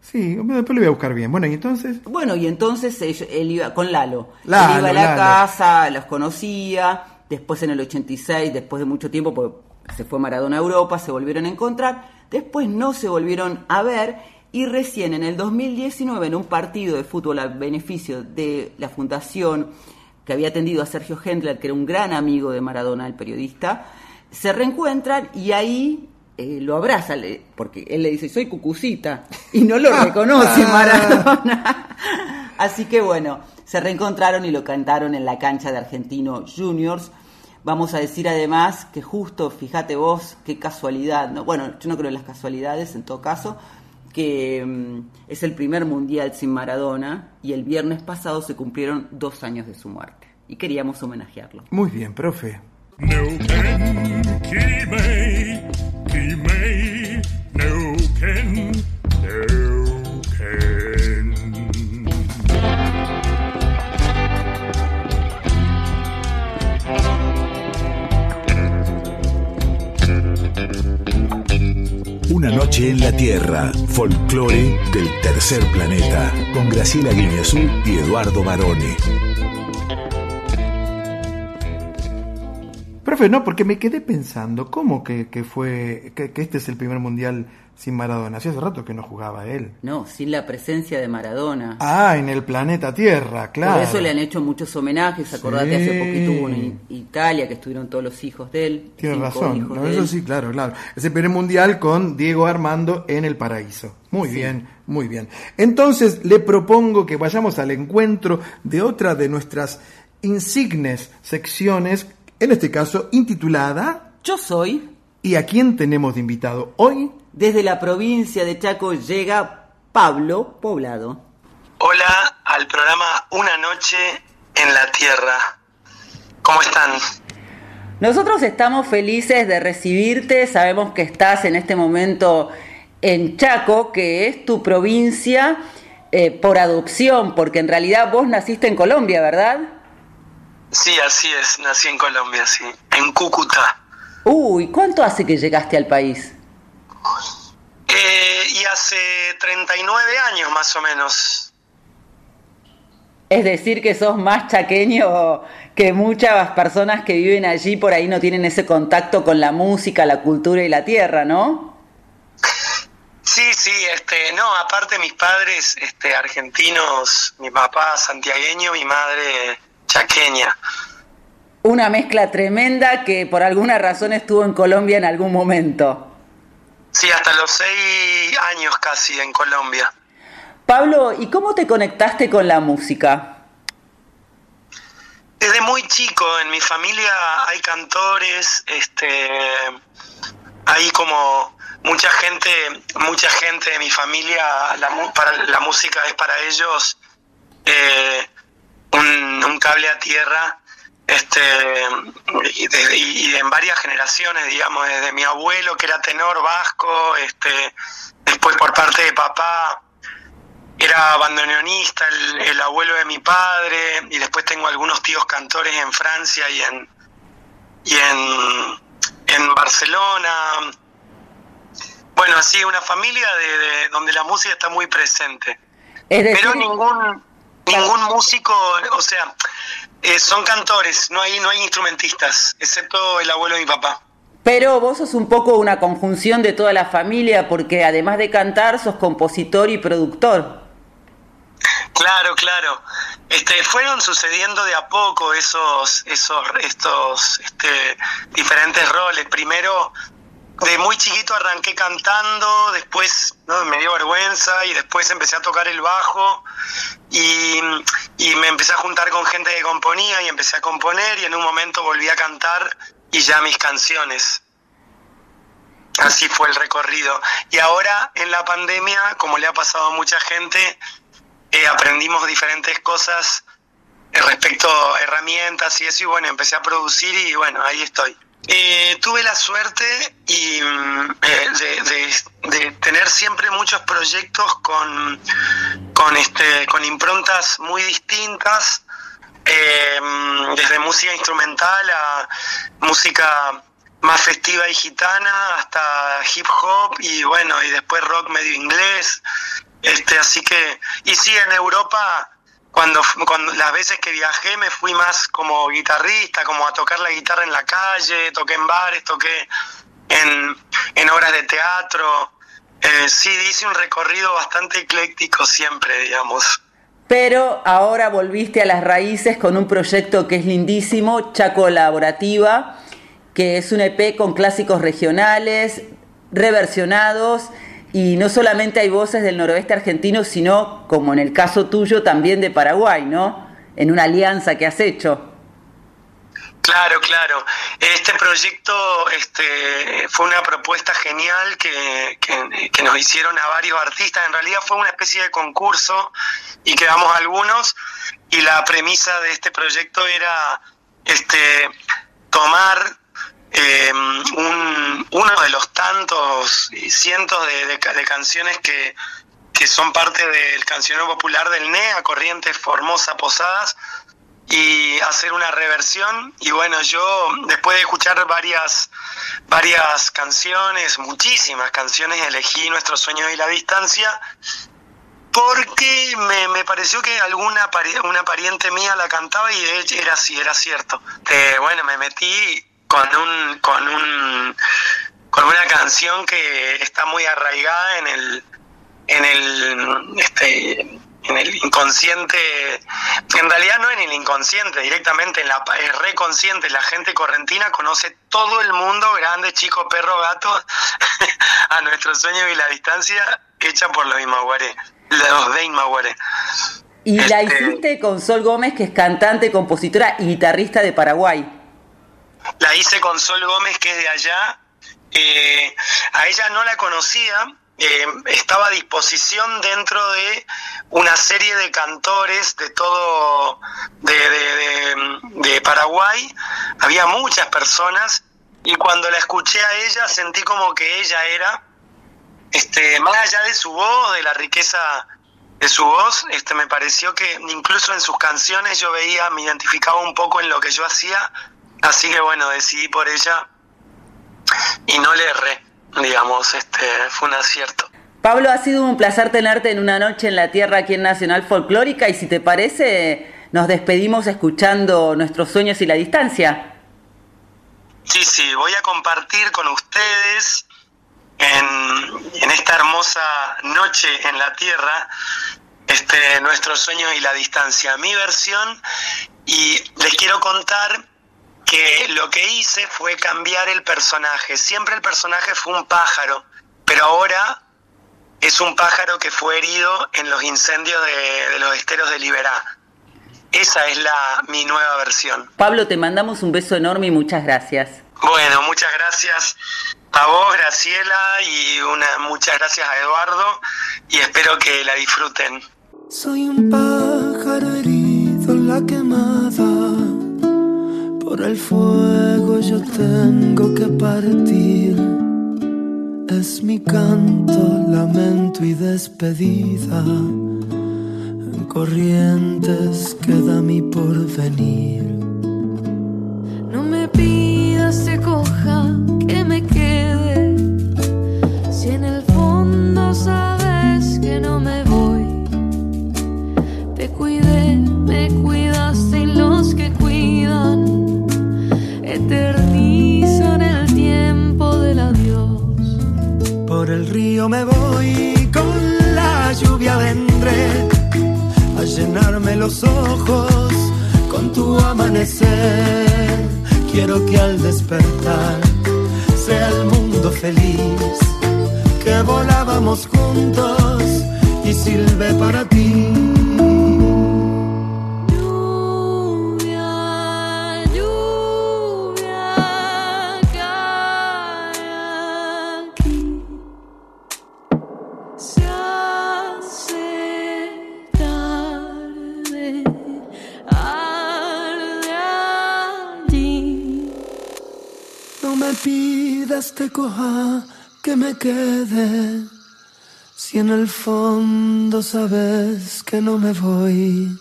Sí, después lo voy a buscar bien. Bueno, y entonces. Bueno, y entonces él, él iba con Lalo. Lalo, él iba a la Lalo. casa, los conocía. Después en el 86, después de mucho tiempo, porque se fue Maradona a Europa, se volvieron a encontrar. Después no se volvieron a ver. Y recién en el 2019, en un partido de fútbol a beneficio de la fundación que había atendido a Sergio Hendler, que era un gran amigo de Maradona, el periodista, se reencuentran y ahí eh, lo abraza, porque él le dice, soy cucucita, y no lo reconoce Maradona. Así que bueno, se reencontraron y lo cantaron en la cancha de Argentino Juniors. Vamos a decir además que justo, fíjate vos, qué casualidad, ¿no? bueno, yo no creo en las casualidades en todo caso, que mm, es el primer mundial sin Maradona y el viernes pasado se cumplieron dos años de su muerte y queríamos homenajearlo. Muy bien, profe. Una noche en la Tierra, folclore del tercer planeta, con Graciela Guineazú y Eduardo Barone. Profe, no, porque me quedé pensando, ¿cómo que, fue, que este es el primer mundial sin Maradona? Hacía hace rato que no jugaba él. No, sin la presencia de Maradona. Ah, en el planeta Tierra, claro. Por eso le han hecho muchos homenajes. Acordate, Sí. hace poquito hubo uno en Italia que estuvieron todos los hijos de él. Tiene cinco razón, no, eso él. sí, claro, claro. Es el primer mundial con Diego Armando en el paraíso. Muy Sí. bien, muy bien. Entonces le propongo que vayamos al encuentro de otra de nuestras insignes secciones, en este caso intitulada Yo soy. ¿Y a quién tenemos de invitado hoy? Desde la provincia de Chaco llega Pablo Poblado. Hola al programa Una Noche en la Tierra. ¿Cómo están? Nosotros estamos felices de recibirte. Sabemos que estás en este momento en Chaco, que es tu provincia eh, por adopción, porque en realidad vos naciste en Colombia, ¿verdad? Sí, así es. Nací en Colombia, sí. En Cúcuta. Uy, ¿cuánto hace que llegaste al país? Eh, y hace 39 años más o menos. Es decir, que sos más chaqueño que muchas personas que viven allí por ahí no tienen ese contacto con la música, la cultura y la tierra, ¿no? Sí, sí, este, no, aparte mis padres este, argentinos, mi papá santiagueño, mi madre chaqueña. Una mezcla tremenda que por alguna razón estuvo en Colombia en algún momento. Sí, hasta los seis años casi en Colombia. Pablo, ¿y cómo te conectaste con la música? Desde muy chico en mi familia hay cantores, este, hay como mucha gente, mucha gente de mi familia, la, para, la música es para ellos eh, un, un cable a tierra, este, y, de- y- y en varias generaciones, digamos, desde mi abuelo que era tenor vasco, este, después por parte de papá era bandoneonista, el, el abuelo de mi padre, y después tengo algunos tíos cantores en Francia y en, y en, en Barcelona. Bueno, así una familia de, de- donde la música está muy presente. Es decir, Pero ningún ningún músico, o sea, eh, son cantores, no hay no hay instrumentistas, excepto el abuelo de mi papá. pero vos sos un poco una conjunción de toda la familia porque además de cantar sos compositor y productor. Claro, claro. Este, fueron sucediendo de a poco esos, esos, estos, este, diferentes roles. Primero, de muy chiquito arranqué cantando, después me dio vergüenza y después empecé a tocar el bajo y, y me empecé a juntar con gente que componía y empecé a componer y en un momento volví a cantar y ya mis canciones. Así fue el recorrido. Y ahora en la pandemia, como le ha pasado a mucha gente, eh, aprendimos diferentes cosas respecto a herramientas y eso, y bueno, empecé a producir y bueno, ahí estoy. Eh, tuve la suerte y, mm, eh, de, tener siempre muchos proyectos con, con, este, con improntas muy distintas, eh, mm, desde música instrumental a música más festiva y gitana hasta hip hop y bueno, y después rock medio inglés. Este, así que, y sí, en Europa, cuando, cuando las veces que viajé me fui más como guitarrista, como a tocar la guitarra en la calle, toqué en bares, toqué en, en obras de teatro. Eh, sí, hice un recorrido bastante ecléctico siempre, digamos. Pero ahora volviste a las raíces con un proyecto que es lindísimo, Chaco Colaborativa, que es un EP con clásicos regionales, reversionados, y no solamente hay voces del noroeste argentino, sino, como en el caso tuyo, también de Paraguay, ¿no? En una alianza que has hecho. Claro, claro. Este proyecto este, fue una propuesta genial que, que- nos hicieron a varios artistas. En realidad fue una especie de concurso y quedamos algunos. Y la premisa de este proyecto era este, tomar eh, un- uno de los tantos y cientos de, de ca- de canciones que, que son parte del cancionero popular del NEA, Corrientes, Formosa, Posadas, y hacer una reversión. Y bueno yo después de escuchar varias varias canciones muchísimas canciones elegí nuestros sueños y la distancia porque me, me pareció que alguna una pariente mía la cantaba y era así era cierto. Eh, bueno me metí con un con un con una canción que está muy arraigada en el en el este en el inconsciente en realidad no en el inconsciente directamente en la es reconsciente la gente correntina conoce todo el mundo grande chico perro gato a nuestro sueño y la distancia hecha por los Imaguaré los de Imaguaré Y la Este- hiciste con Sol Gómez, que es cantante, compositora y guitarrista de Paraguay. La hice con Sol Gómez, que es de allá. Eh, a ella no la conocía. eh, estaba a disposición dentro de una serie de cantores de todo de, de- de- de Paraguay. Había muchas personas y cuando la escuché a ella sentí como que ella era, este, más allá de su voz, de la riqueza de su voz, este, me pareció que incluso en sus canciones yo veía, me identificaba un poco en lo que yo hacía, así que bueno, decidí por ella y no le erré, digamos, este, fue un acierto. Pablo, ha sido un placer tenerte en una noche en la tierra aquí en Nacional Folclórica y si te parece, nos despedimos escuchando nuestros sueños y la distancia. Sí, sí, voy a compartir con ustedes en, en esta hermosa noche en la Tierra este, nuestros sueños y la distancia. Mi versión y les quiero contar que lo que hice fue cambiar el personaje. Siempre el personaje fue un pájaro, pero ahora es un pájaro que fue herido en los incendios de, de los esteros de Liberá. Esa es la mi nueva versión. Pablo, te mandamos un beso enorme y muchas gracias. Bueno, muchas gracias a vos, Graciela, y una, muchas gracias a Eduardo, y espero que la disfruten. Soy un pájaro herido Por el fuego yo tengo que partir. Es mi canto, lamento y despedida. En corrientes queda mi porvenir. Por el río me voy, con la lluvia vendré a llenarme los ojos con tu amanecer. Quiero que al despertar sea el mundo feliz, que volábamos juntos y silbe para ti. Me pidas te coja que me quede. Si en el fondo sabes que no me voy.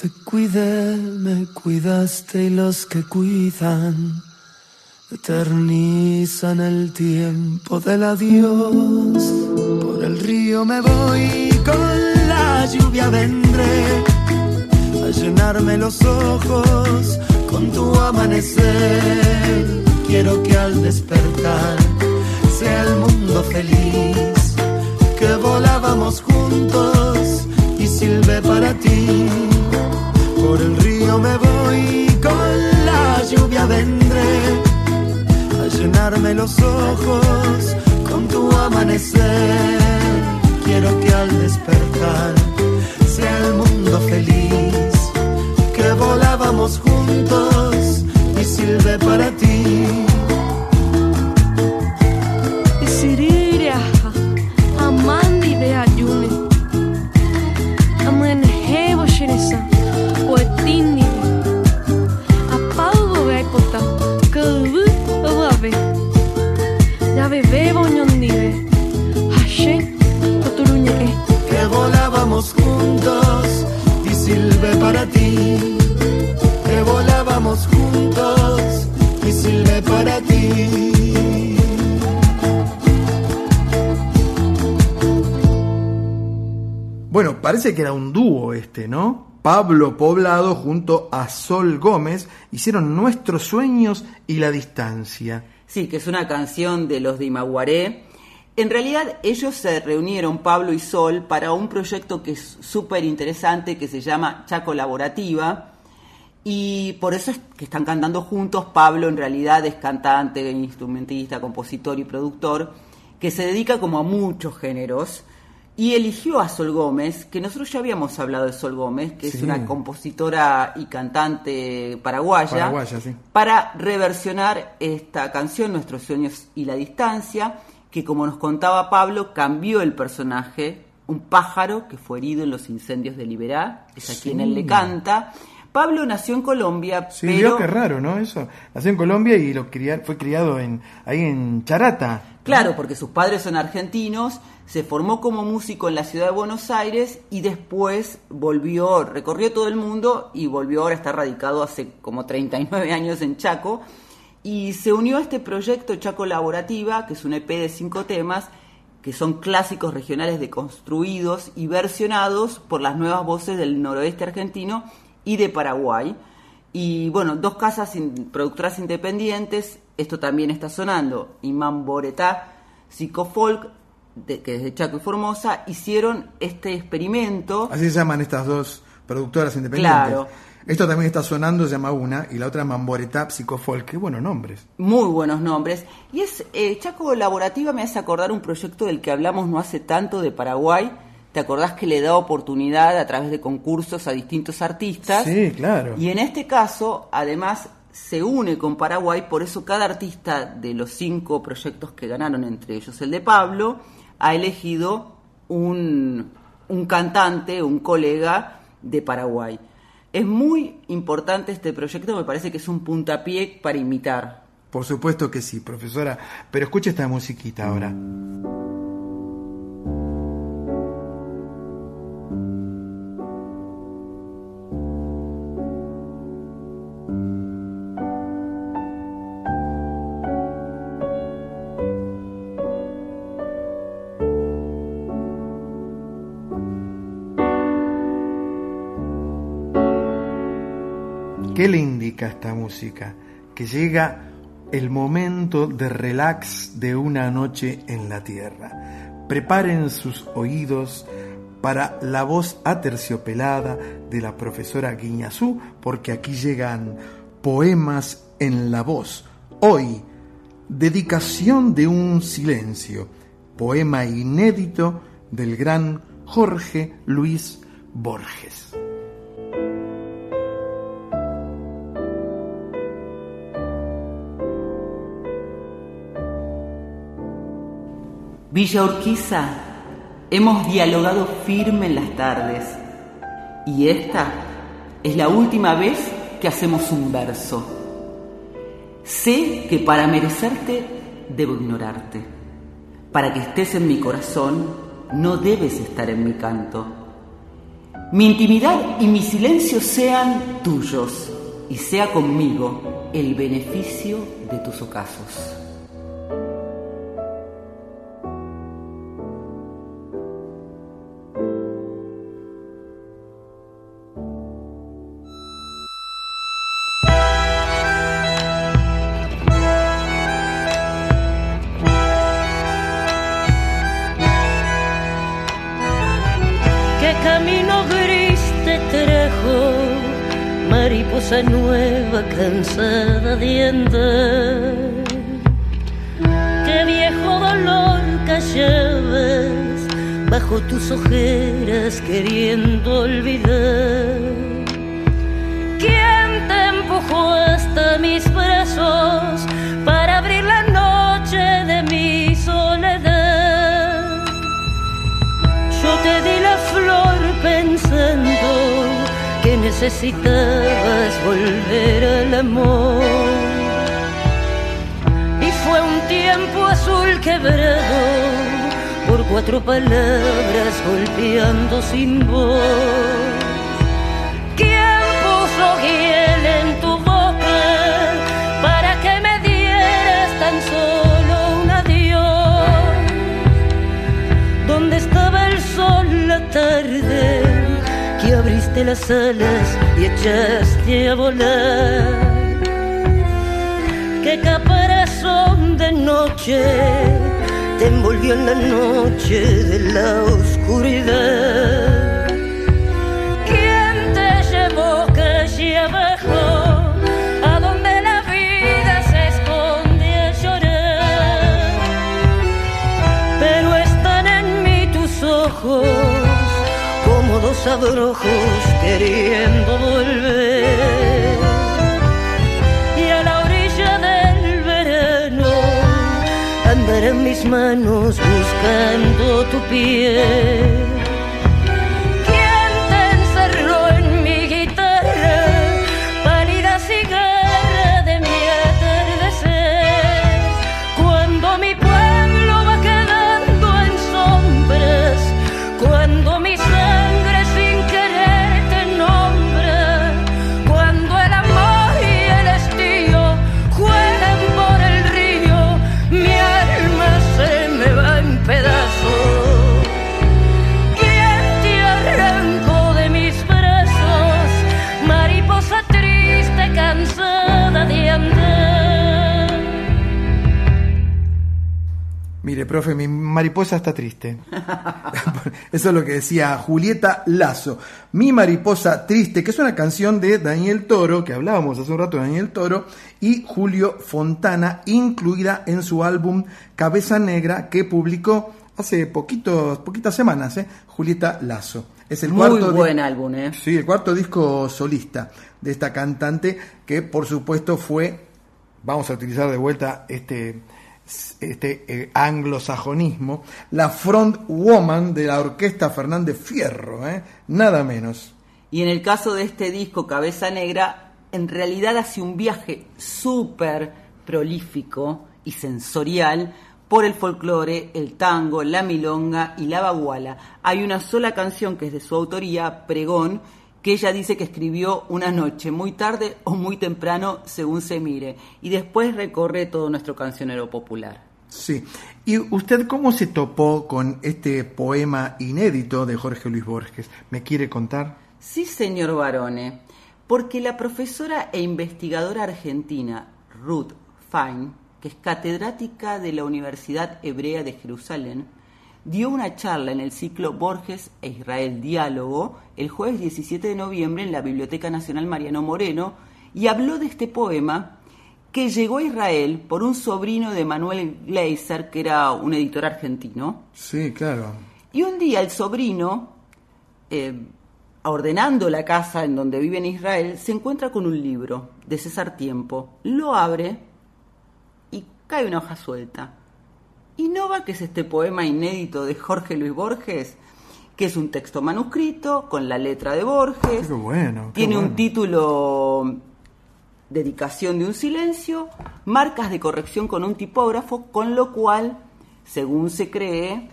Te cuidé, me cuidaste y los que cuidan eternizan el tiempo del adiós. Por el río me voy, con la lluvia vendré a llenarme los ojos con tu amanecer. Quiero que al despertar sea el mundo feliz, que volábamos juntos y silbe para ti. Por el río me voy, con la lluvia vendré a llenarme los ojos con tu amanecer. Quiero que al despertar sea el mundo feliz, que volábamos juntos y silbe para ti. Isiriria, amandi be ayune. Amen hebo shinesa, poetini. Apalvo be kota, kavu ave. Ya bebe boñondive. Hashe, toturuña que. volábamos juntos y silbe para ti. Parece que era un dúo este, ¿no? Pablo Poblado junto a Sol Gómez hicieron Nuestros Sueños y la Distancia. Sí, que es una canción de los de Imaguaré. En realidad ellos se reunieron, Pablo y Sol, para un proyecto que es súper interesante que se llama Cha Colaborativa. Y por eso es que están cantando juntos. Pablo en realidad es cantante, instrumentista, compositor y productor, que se dedica como a muchos géneros. Y eligió a Sol Gómez, que nosotros ya habíamos hablado de Sol Gómez, que es una compositora y cantante paraguaya, Paraguaya, sí. para reversionar esta canción, Nuestros sueños y la distancia, que como nos contaba Pablo, cambió el personaje, un pájaro que fue herido en los incendios de Liberá, es a quien él le canta. Pablo nació en Colombia, Sí, pero qué raro, ¿no? Eso. Nació en Colombia y lo cría- fue criado en, ahí en Charata. Claro, porque sus padres son argentinos, se formó como músico en la ciudad de Buenos Aires y después volvió, recorrió todo el mundo y volvió ahora a estar radicado hace como 39 años en Chaco y se unió a este proyecto Chaco Laborativa, que es un EP de cinco temas que son clásicos regionales deconstruidos y versionados por las nuevas voces del noroeste argentino y de Paraguay. Y bueno, dos casas productoras independientes, esto también está sonando, Imán Boretá, Psicofolk, de, que es de Chaco y Formosa, hicieron este experimento. Así se llaman estas dos productoras independientes. Claro. Esto también está sonando, se llama una, y la otra Mamboretá Psicofolk. Qué buenos nombres. Muy buenos nombres. Y es eh, Chaco Laborativa me hace acordar un proyecto del que hablamos no hace tanto de Paraguay. ¿Te acordás que le da oportunidad a través de concursos a distintos artistas? Sí, claro. Y en este caso, además, se une con Paraguay, por eso cada artista de los cinco proyectos que ganaron, entre ellos el de Pablo, ha elegido un, un cantante, un colega de Paraguay. Es muy importante este proyecto, me parece que es un puntapié para imitar. Por supuesto que sí, profesora. Pero escucha esta musiquita ahora. Esta música? Que llega el momento de relax de una noche en la tierra. Preparen sus oídos para la voz aterciopelada de la profesora Guiñazú, porque aquí llegan poemas en la voz. Hoy, dedicación de un silencio, poema inédito del gran Jorge Luis Borges. Villa Urquiza, hemos dialogado firme en las tardes y esta es la última vez que hacemos un verso. Sé que para merecerte debo ignorarte. Para que estés en mi corazón, no debes estar en mi canto. Mi intimidad y mi silencio sean tuyos y sea conmigo el beneficio de tus ocasos. Mariposa nueva, cansada de. Qué viejo dolor callabas bajo tus ojeras queriendo olvidar. ¿Quién te empujó hasta mis brazos necesitabas volver al amor. Y fue un tiempo azul quebrado por cuatro palabras golpeando sin voz. Que las alas y echaste a volar? ¿Qué caparazón de noche te envolvió en la noche de la oscuridad? Como dos abrojos queriendo volver. Y a la orilla del verano andarán mis manos buscando tu piel. Profe, mi mariposa está triste. Eso es lo que decía Julieta Lazo. Mi mariposa triste, que es una canción de Daniel Toro, que hablábamos hace un rato de Daniel Toro, y Julio Fontana, incluida en su álbum Cabeza Negra, que publicó hace poquitos, poquitas semanas, ¿eh? Julieta Lazo. Es el Muy cuarto di- buen álbum, ¿eh? Sí, el cuarto disco solista de esta cantante, que por supuesto fue, vamos a utilizar de vuelta este, este eh, anglosajonismo, la front woman de la orquesta Fernández Fierro, ¿eh? nada menos. Y en el caso de este disco, Cabeza Negra, en realidad hace un viaje súper prolífico y sensorial por el folclore, el tango, la milonga y la baguala. Hay una sola canción que es de su autoría, Pregón, que ella dice que escribió una noche, muy tarde o muy temprano, según se mire, y después recorre todo nuestro cancionero popular. Sí. ¿Y usted cómo se topó con este poema inédito de Jorge Luis Borges? ¿Me quiere contar? Sí, señor Barone, porque la profesora e investigadora argentina Ruth Fein, que es catedrática de la Universidad Hebrea de Jerusalén, dio una charla en el ciclo Borges e Israel Diálogo el jueves 17 de noviembre en la Biblioteca Nacional Mariano Moreno y habló de este poema que llegó a Israel por un sobrino de Manuel Gleiser, que era un editor argentino, Sí, claro. y un día el sobrino, eh, ordenando la casa en donde vive en Israel, se encuentra con un libro de César Tiempo. Lo abre y cae una hoja suelta. Y no va que es este poema inédito de Jorge Luis Borges, que es un texto manuscrito con la letra de Borges. Qué bueno. qué Tiene un título dedicación de un silencio, marcas de corrección con un tipógrafo, con lo cual, según se cree,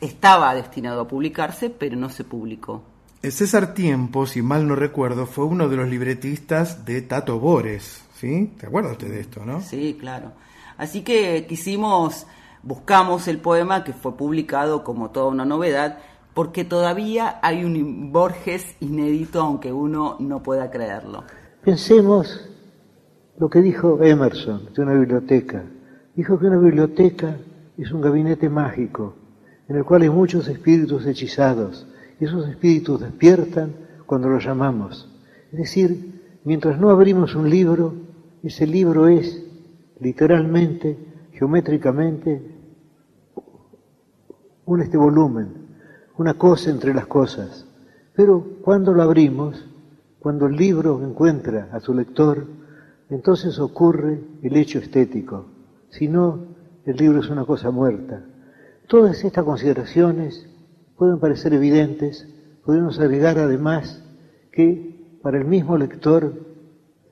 estaba destinado a publicarse, pero no se publicó. César Tiempo, si mal no recuerdo, fue uno de los libretistas de Tato Bores, ¿sí? ¿Te acuerdas usted de esto, no? Sí, claro. Así que quisimos, buscamos el poema que fue publicado como toda una novedad, porque todavía hay un Borges inédito, aunque uno no pueda creerlo. Pensemos lo que dijo Emerson de una biblioteca. Dijo que una biblioteca es un gabinete mágico en el cual hay muchos espíritus hechizados y esos espíritus despiertan cuando los llamamos. Es decir, mientras no abrimos un libro, ese libro es literalmente, geométricamente, un este volumen, una cosa entre las cosas. Pero cuando lo abrimos, cuando el libro encuentra a su lector, entonces ocurre el hecho estético. Si no, el libro es una cosa muerta. Todas estas consideraciones pueden parecer evidentes, podemos agregar además que para el mismo lector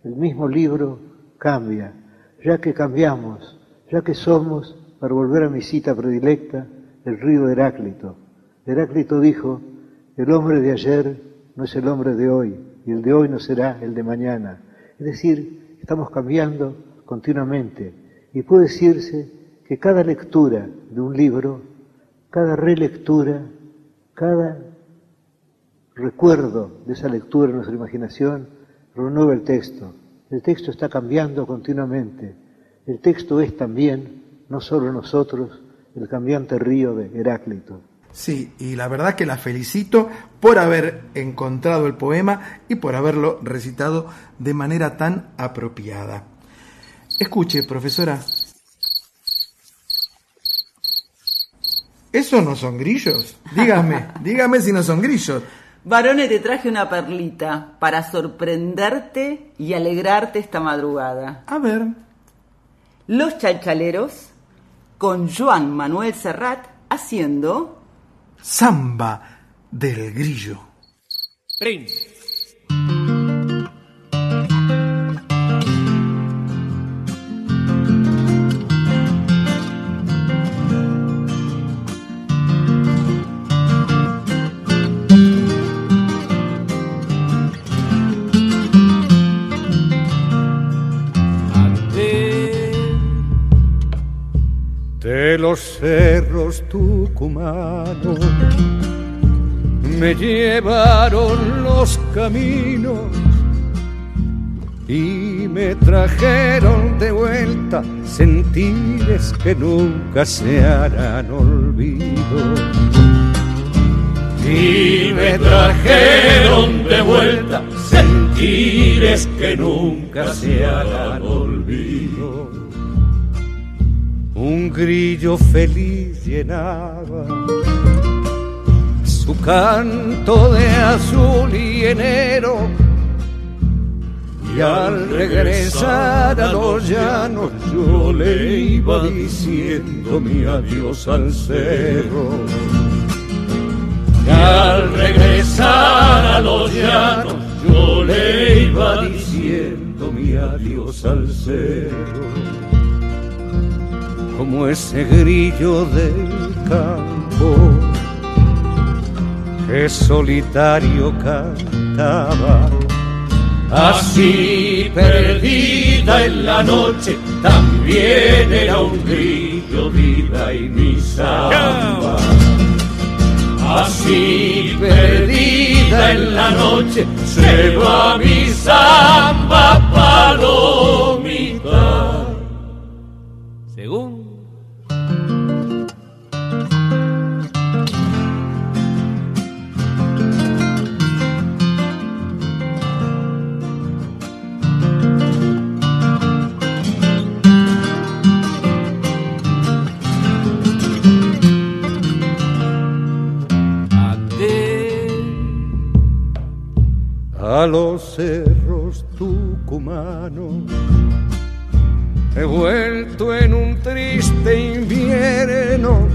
el mismo libro cambia, ya que cambiamos, ya que somos, para volver a mi cita predilecta, el río Heráclito. Heráclito dijo, el hombre de ayer no es el hombre de hoy, y el de hoy no será el de mañana. Es decir, estamos cambiando continuamente, y puede decirse que cada lectura de un libro, cada relectura, cada recuerdo de esa lectura en nuestra imaginación renueva el texto. El texto está cambiando continuamente. El texto es también, no solo nosotros, el cambiante río de Heráclito. Sí, y la verdad que la felicito por haber encontrado el poema y por haberlo recitado de manera tan apropiada. Escuche, profesora. ¿Eso no son grillos? Dígame, dígame si no son grillos. Varone, te traje una perlita para sorprenderte y alegrarte esta madrugada. A ver. Los chalchaleros con Joan Manuel Serrat haciendo Samba del grillo. Los cerros tucumanos me llevaron los caminos y me trajeron de vuelta sentires que nunca se harán olvido. Y me trajeron de vuelta sentires que nunca se harán olvido. Un grillo feliz llenaba su canto de azul y enero. Y al regresar a los llanos yo le iba diciendo mi adiós al cerro. Y al regresar a los llanos yo le iba diciendo mi adiós al cerro como ese grillo del campo que solitario cantaba. Así perdida en la noche, también era un grillo vida y mi samba. Así perdida en la noche, se va mi samba palomita. Los cerros tucumanos. He vuelto en un triste invierno,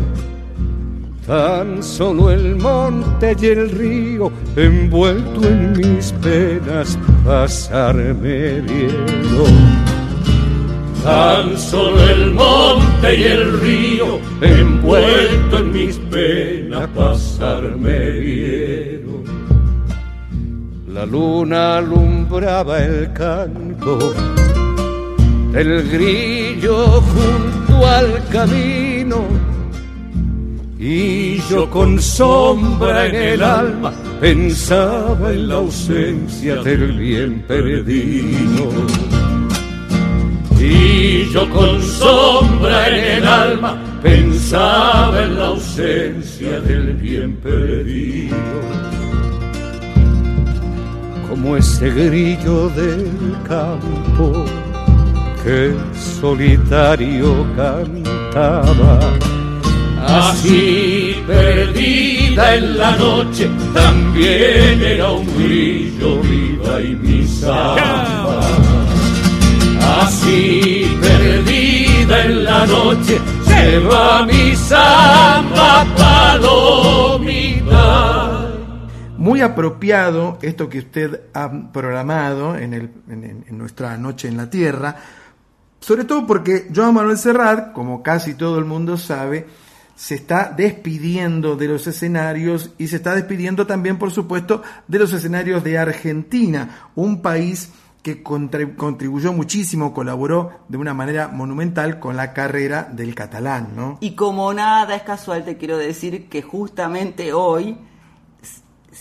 tan solo el monte y el río envuelto en mis penas, pasarme vieron. Tan solo el monte y el río, envuelto en mis penas, pasarme vieron. La luna alumbraba el canto del grillo junto al camino y yo con sombra en el alma pensaba en la ausencia del bien perdido. Y yo con sombra en el alma pensaba en la ausencia del bien perdido. Como ese grillo del campo que solitario cantaba. Así perdida en la noche, también era un grillo viva y mi samba. Así perdida en la noche, se va mi samba palomita. Muy apropiado esto que usted ha programado en, el- en- nuestra Noche en la Tierra, sobre todo porque Joan Manuel Serrat, como casi todo el mundo sabe, se está despidiendo de los escenarios y se está despidiendo también, por supuesto, de los escenarios de Argentina, un país que contribuyó muchísimo, colaboró de una manera monumental con la carrera del catalán, ¿no? Y como nada es casual, te quiero decir que justamente hoy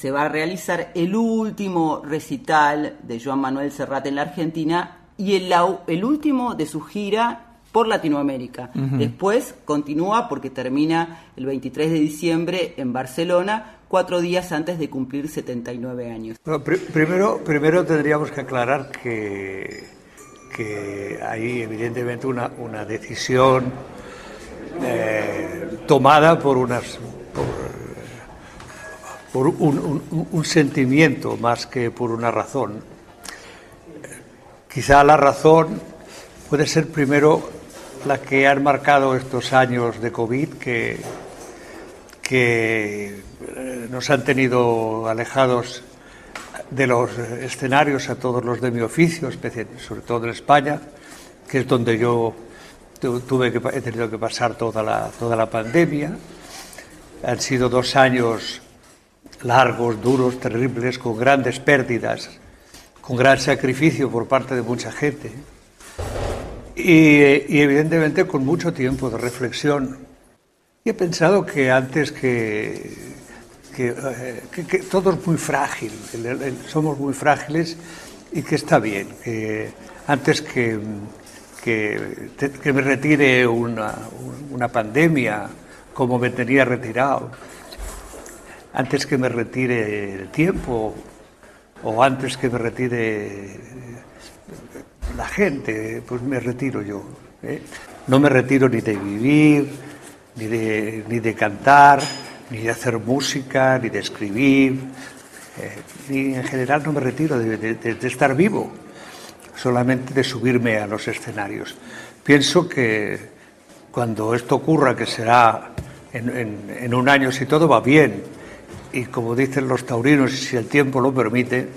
se va a realizar el último recital de Joan Manuel Serrat en la Argentina y el, el último de su gira por Latinoamérica. Después continúa porque termina el 23 de diciembre en Barcelona, cuatro días antes de cumplir 79 años. Bueno, pri- primero, primero tendríamos que aclarar que, que hay evidentemente una, una decisión eh, tomada por unas por, por un, un- sentimiento más que por una razón. Quizá la razón puede ser primero la que han marcado estos años de COVID que, que eh, nos han tenido alejados de los escenarios a todos los de mi oficio, sobre todo en España, que es donde yo tu- tuve que, he tenido que pasar toda la, toda la pandemia. Han sido dos años largos, duros, terribles, con grandes pérdidas, con gran sacrificio por parte de mucha gente y, evidentemente con mucho tiempo de reflexión. Y he pensado que antes que, que, eh, todo es muy frágil, somos muy frágiles y que está bien, que antes que, que me retire una, una pandemia como me tenía retirado, antes que me retire el tiempo o antes que me retire la gente, pues me retiro yo. ¿eh? No me retiro ni de vivir, ni de, ni de cantar, ni de hacer música, ni de escribir, eh, ni en general no me retiro de, estar vivo, solamente de subirme a los escenarios. Pienso que cuando esto ocurra, que será en- en un año si todo va bien, y como dicen los taurinos, si el tiempo lo permite,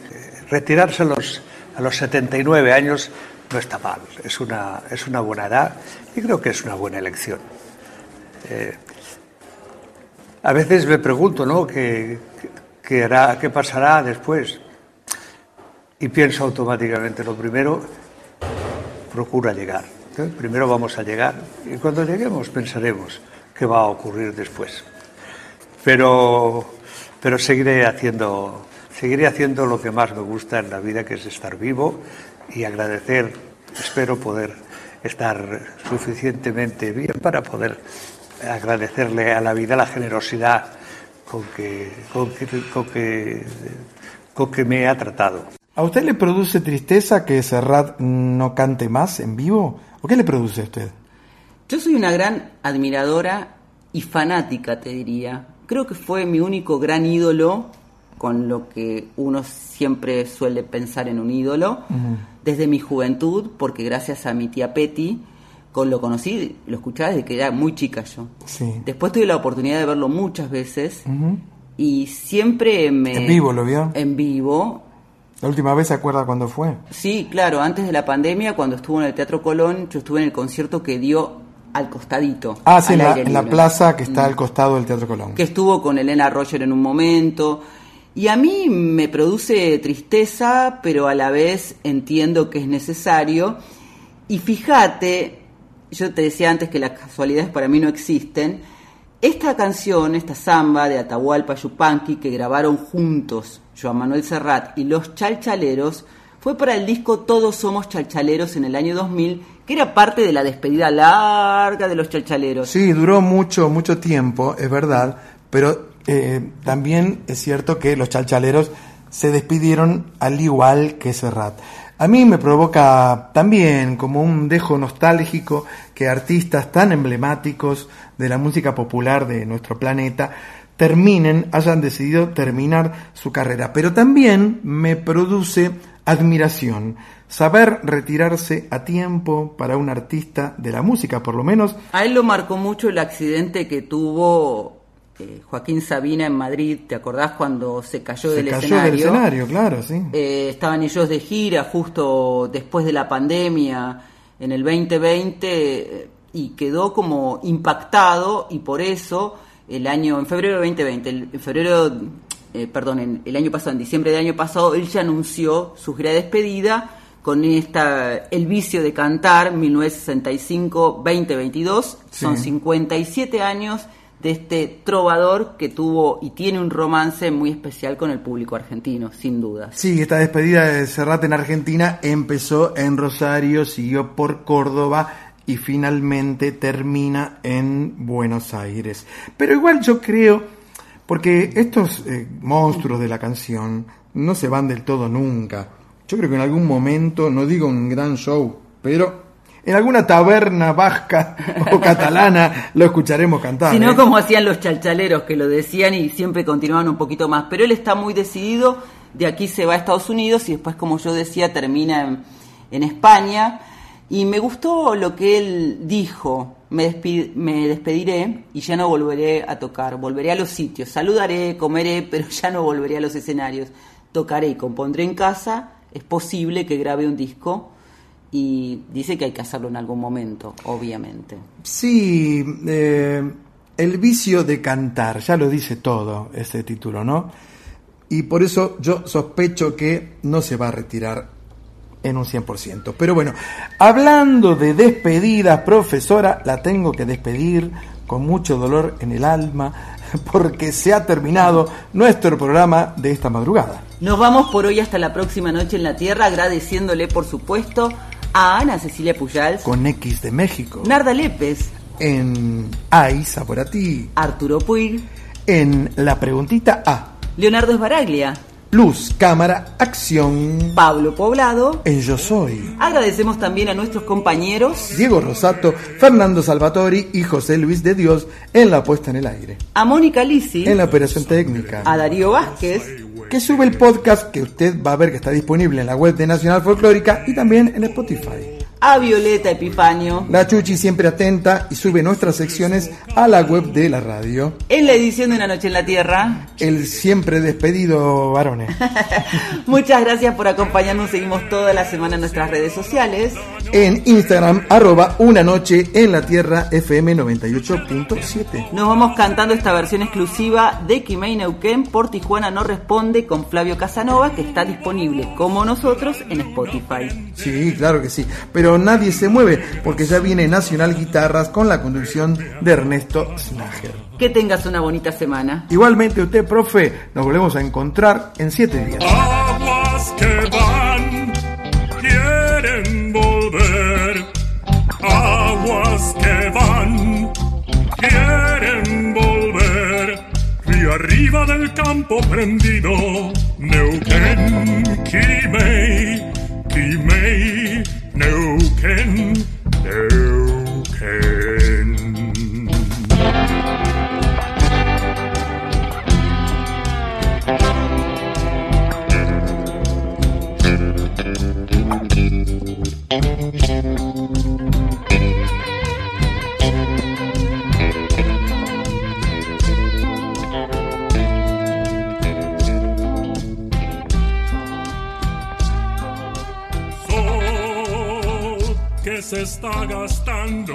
retirarse a los, a los 79 años no está mal, es una, es una buena edad y creo que es una buena elección. Eh, a veces me pregunto, ¿no? ¿Qué, qué hará, qué pasará después? Y pienso automáticamente, lo primero, procura llegar. ¿eh? Primero vamos a llegar y cuando lleguemos pensaremos qué va a ocurrir después. Pero, pero seguiré haciendo, seguiré haciendo lo que más me gusta en la vida, que es estar vivo y agradecer, espero poder estar suficientemente bien para poder agradecerle a la vida la generosidad con que, con que, con que, con que me ha tratado. ¿A usted le produce tristeza que Serrat no cante más en vivo? ¿O qué le produce a usted? Yo soy una gran admiradora y fanática, te diría. Creo que fue mi único gran ídolo, con lo que uno siempre suele pensar en un ídolo, desde mi juventud, porque gracias a mi tía Petty, con lo conocí, lo escuchaba desde que era muy chica yo. Sí. Después tuve la oportunidad de verlo muchas veces y siempre me... En vivo lo vio. En vivo. La última vez se acuerda cuándo fue. Sí, claro, antes de la pandemia, cuando estuvo en el Teatro Colón, yo estuve en el concierto que dio al costadito. Ah, sí, la, en la plaza que está Mm. al costado del Teatro Colón. que estuvo con Elena Roger en un momento. Y a mí me produce tristeza, pero a la vez entiendo que es necesario. Y fíjate, yo te decía antes que las casualidades para mí no existen. Esta canción, esta samba de Atahualpa Yupanqui que grabaron juntos Joan Manuel Serrat y Los Chalchaleros, fue para el disco Todos Somos Chalchaleros en el año 2000, que era parte de la despedida larga de los Chalchaleros. Sí, duró mucho, mucho tiempo, es verdad, pero eh, también es cierto que los chalchaleros se despidieron al igual que Serrat. A mí me provoca también como un dejo nostálgico que artistas tan emblemáticos de la música popular de nuestro planeta terminen, hayan decidido terminar su carrera. Pero también me produce admiración saber retirarse a tiempo para un artista de la música, por lo menos A él lo marcó mucho el accidente que tuvo eh, Joaquín Sabina en Madrid. ¿Te acordás cuando se cayó se del cayó escenario? del escenario, claro, sí. Eh, estaban ellos de gira justo después de la pandemia en el 2020 eh, y quedó como impactado y por eso el año en febrero del 2020, el- en febrero, eh, perdón, en- el año pasado, en diciembre del año pasado, él ya anunció su gira de despedida con esta El vicio de cantar 1965-2022, son Sí. 57 años de este trovador que tuvo y tiene un romance muy especial con el público argentino, sin dudas. Sí, esta despedida de Serrat en Argentina empezó en Rosario, siguió por Córdoba y finalmente termina en Buenos Aires. Pero igual yo creo, porque estos eh, monstruos de la canción no se van del todo nunca. Yo creo que en algún momento, no digo un gran show, pero en alguna taberna vasca o catalana lo escucharemos cantar. Si ¿eh? no, como hacían los chalchaleros que lo decían y siempre continuaban un poquito más. Pero él está muy decidido, de aquí se va a Estados Unidos y después, como yo decía, termina en, en España. Y me gustó lo que él dijo, me, despi- me despediré y ya no volveré a tocar, volveré a los sitios, saludaré, comeré, pero ya no volveré a los escenarios. Tocaré y compondré en casa, es posible que grabe un disco y dice que hay que hacerlo en algún momento, obviamente. Sí, eh, el vicio de cantar, ya lo dice todo ese título, ¿no? Y por eso yo sospecho que no se va a retirar en un 100%. Pero bueno, hablando de despedidas, profesora, la tengo que despedir con mucho dolor en el alma porque se ha terminado nuestro programa de esta madrugada. Nos vamos por hoy hasta la próxima noche en la Tierra, agradeciéndole, por supuesto, a Ana Cecilia Pujals, Con X de México, Narda Lépez, en Ay, Sabor a ti, Arturo Puig, en La Preguntita A, Leonardo Esbaraglia, Luz, Cámara, Acción, Pablo Poblado. en Yo Soy. Agradecemos también a nuestros compañeros, Diego Rosato, Fernando Salvatori y José Luis de Dios en la puesta en el aire. a Mónica Lisi, En la operación técnica. a Darío Vázquez, Que sube el podcast que usted va a ver que está disponible en la web de Nacional Folclórica y también en Spotify. A Violeta Epifanio, La Chuchi siempre atenta y sube nuestras secciones a la web de la radio. en la edición de Una Noche en la Tierra. El siempre despedido varones. Muchas gracias por acompañarnos, seguimos toda la semana en nuestras redes sociales. En Instagram, arroba una noche en la tierra FM 98.7. Nos vamos cantando esta versión exclusiva de Kimei Neuquén por Tijuana No Responde con Flavio Casanova, que está disponible como nosotros en Spotify. Sí, claro que sí. Pero nadie se mueve porque ya viene Nacional Guitarras con la conducción de Ernesto Snager. Que tengas una bonita semana. Igualmente usted, profe, nos volvemos a encontrar en siete días. Aguas que van, quieren volver. Aguas que van, quieren volver. Río arriba del campo prendido, Neuquén, Quimei, Quimei, Neuquén, Neuquén. Está gastando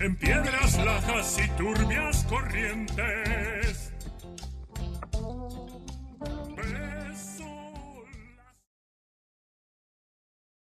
en piedras lajas y turbias corrientes.